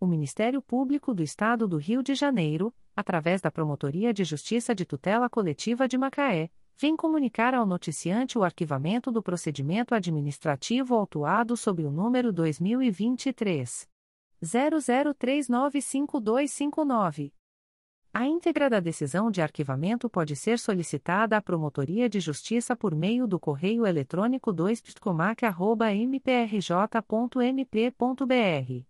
o Ministério Público do Estado do Rio de Janeiro, através da Promotoria de Justiça de Tutela Coletiva de Macaé, vem comunicar ao noticiante o arquivamento do procedimento administrativo autuado sob o número 2023 00395259. A íntegra da decisão de arquivamento pode ser solicitada à Promotoria de Justiça por meio do correio eletrônico 2ptcomac.mprj.mp.br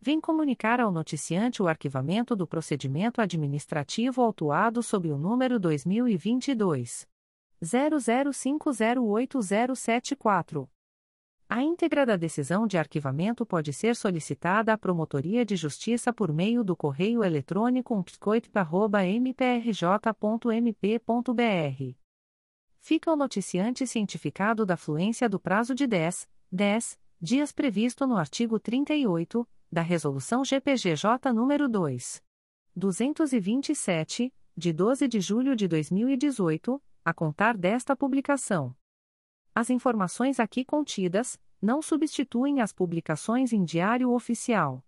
vem comunicar ao noticiante o arquivamento do procedimento administrativo autuado sob o número 2022 00508074. A íntegra da decisão de arquivamento pode ser solicitada à Promotoria de Justiça por meio do correio eletrônico umpsicoit.mprj.mp.br. Fica o noticiante cientificado da fluência do prazo de 10, 10 dias previsto no artigo 38 da Resolução GPGJ nº 2. 227, de 12 de julho de 2018, a contar desta publicação. As informações aqui contidas não substituem as publicações em Diário Oficial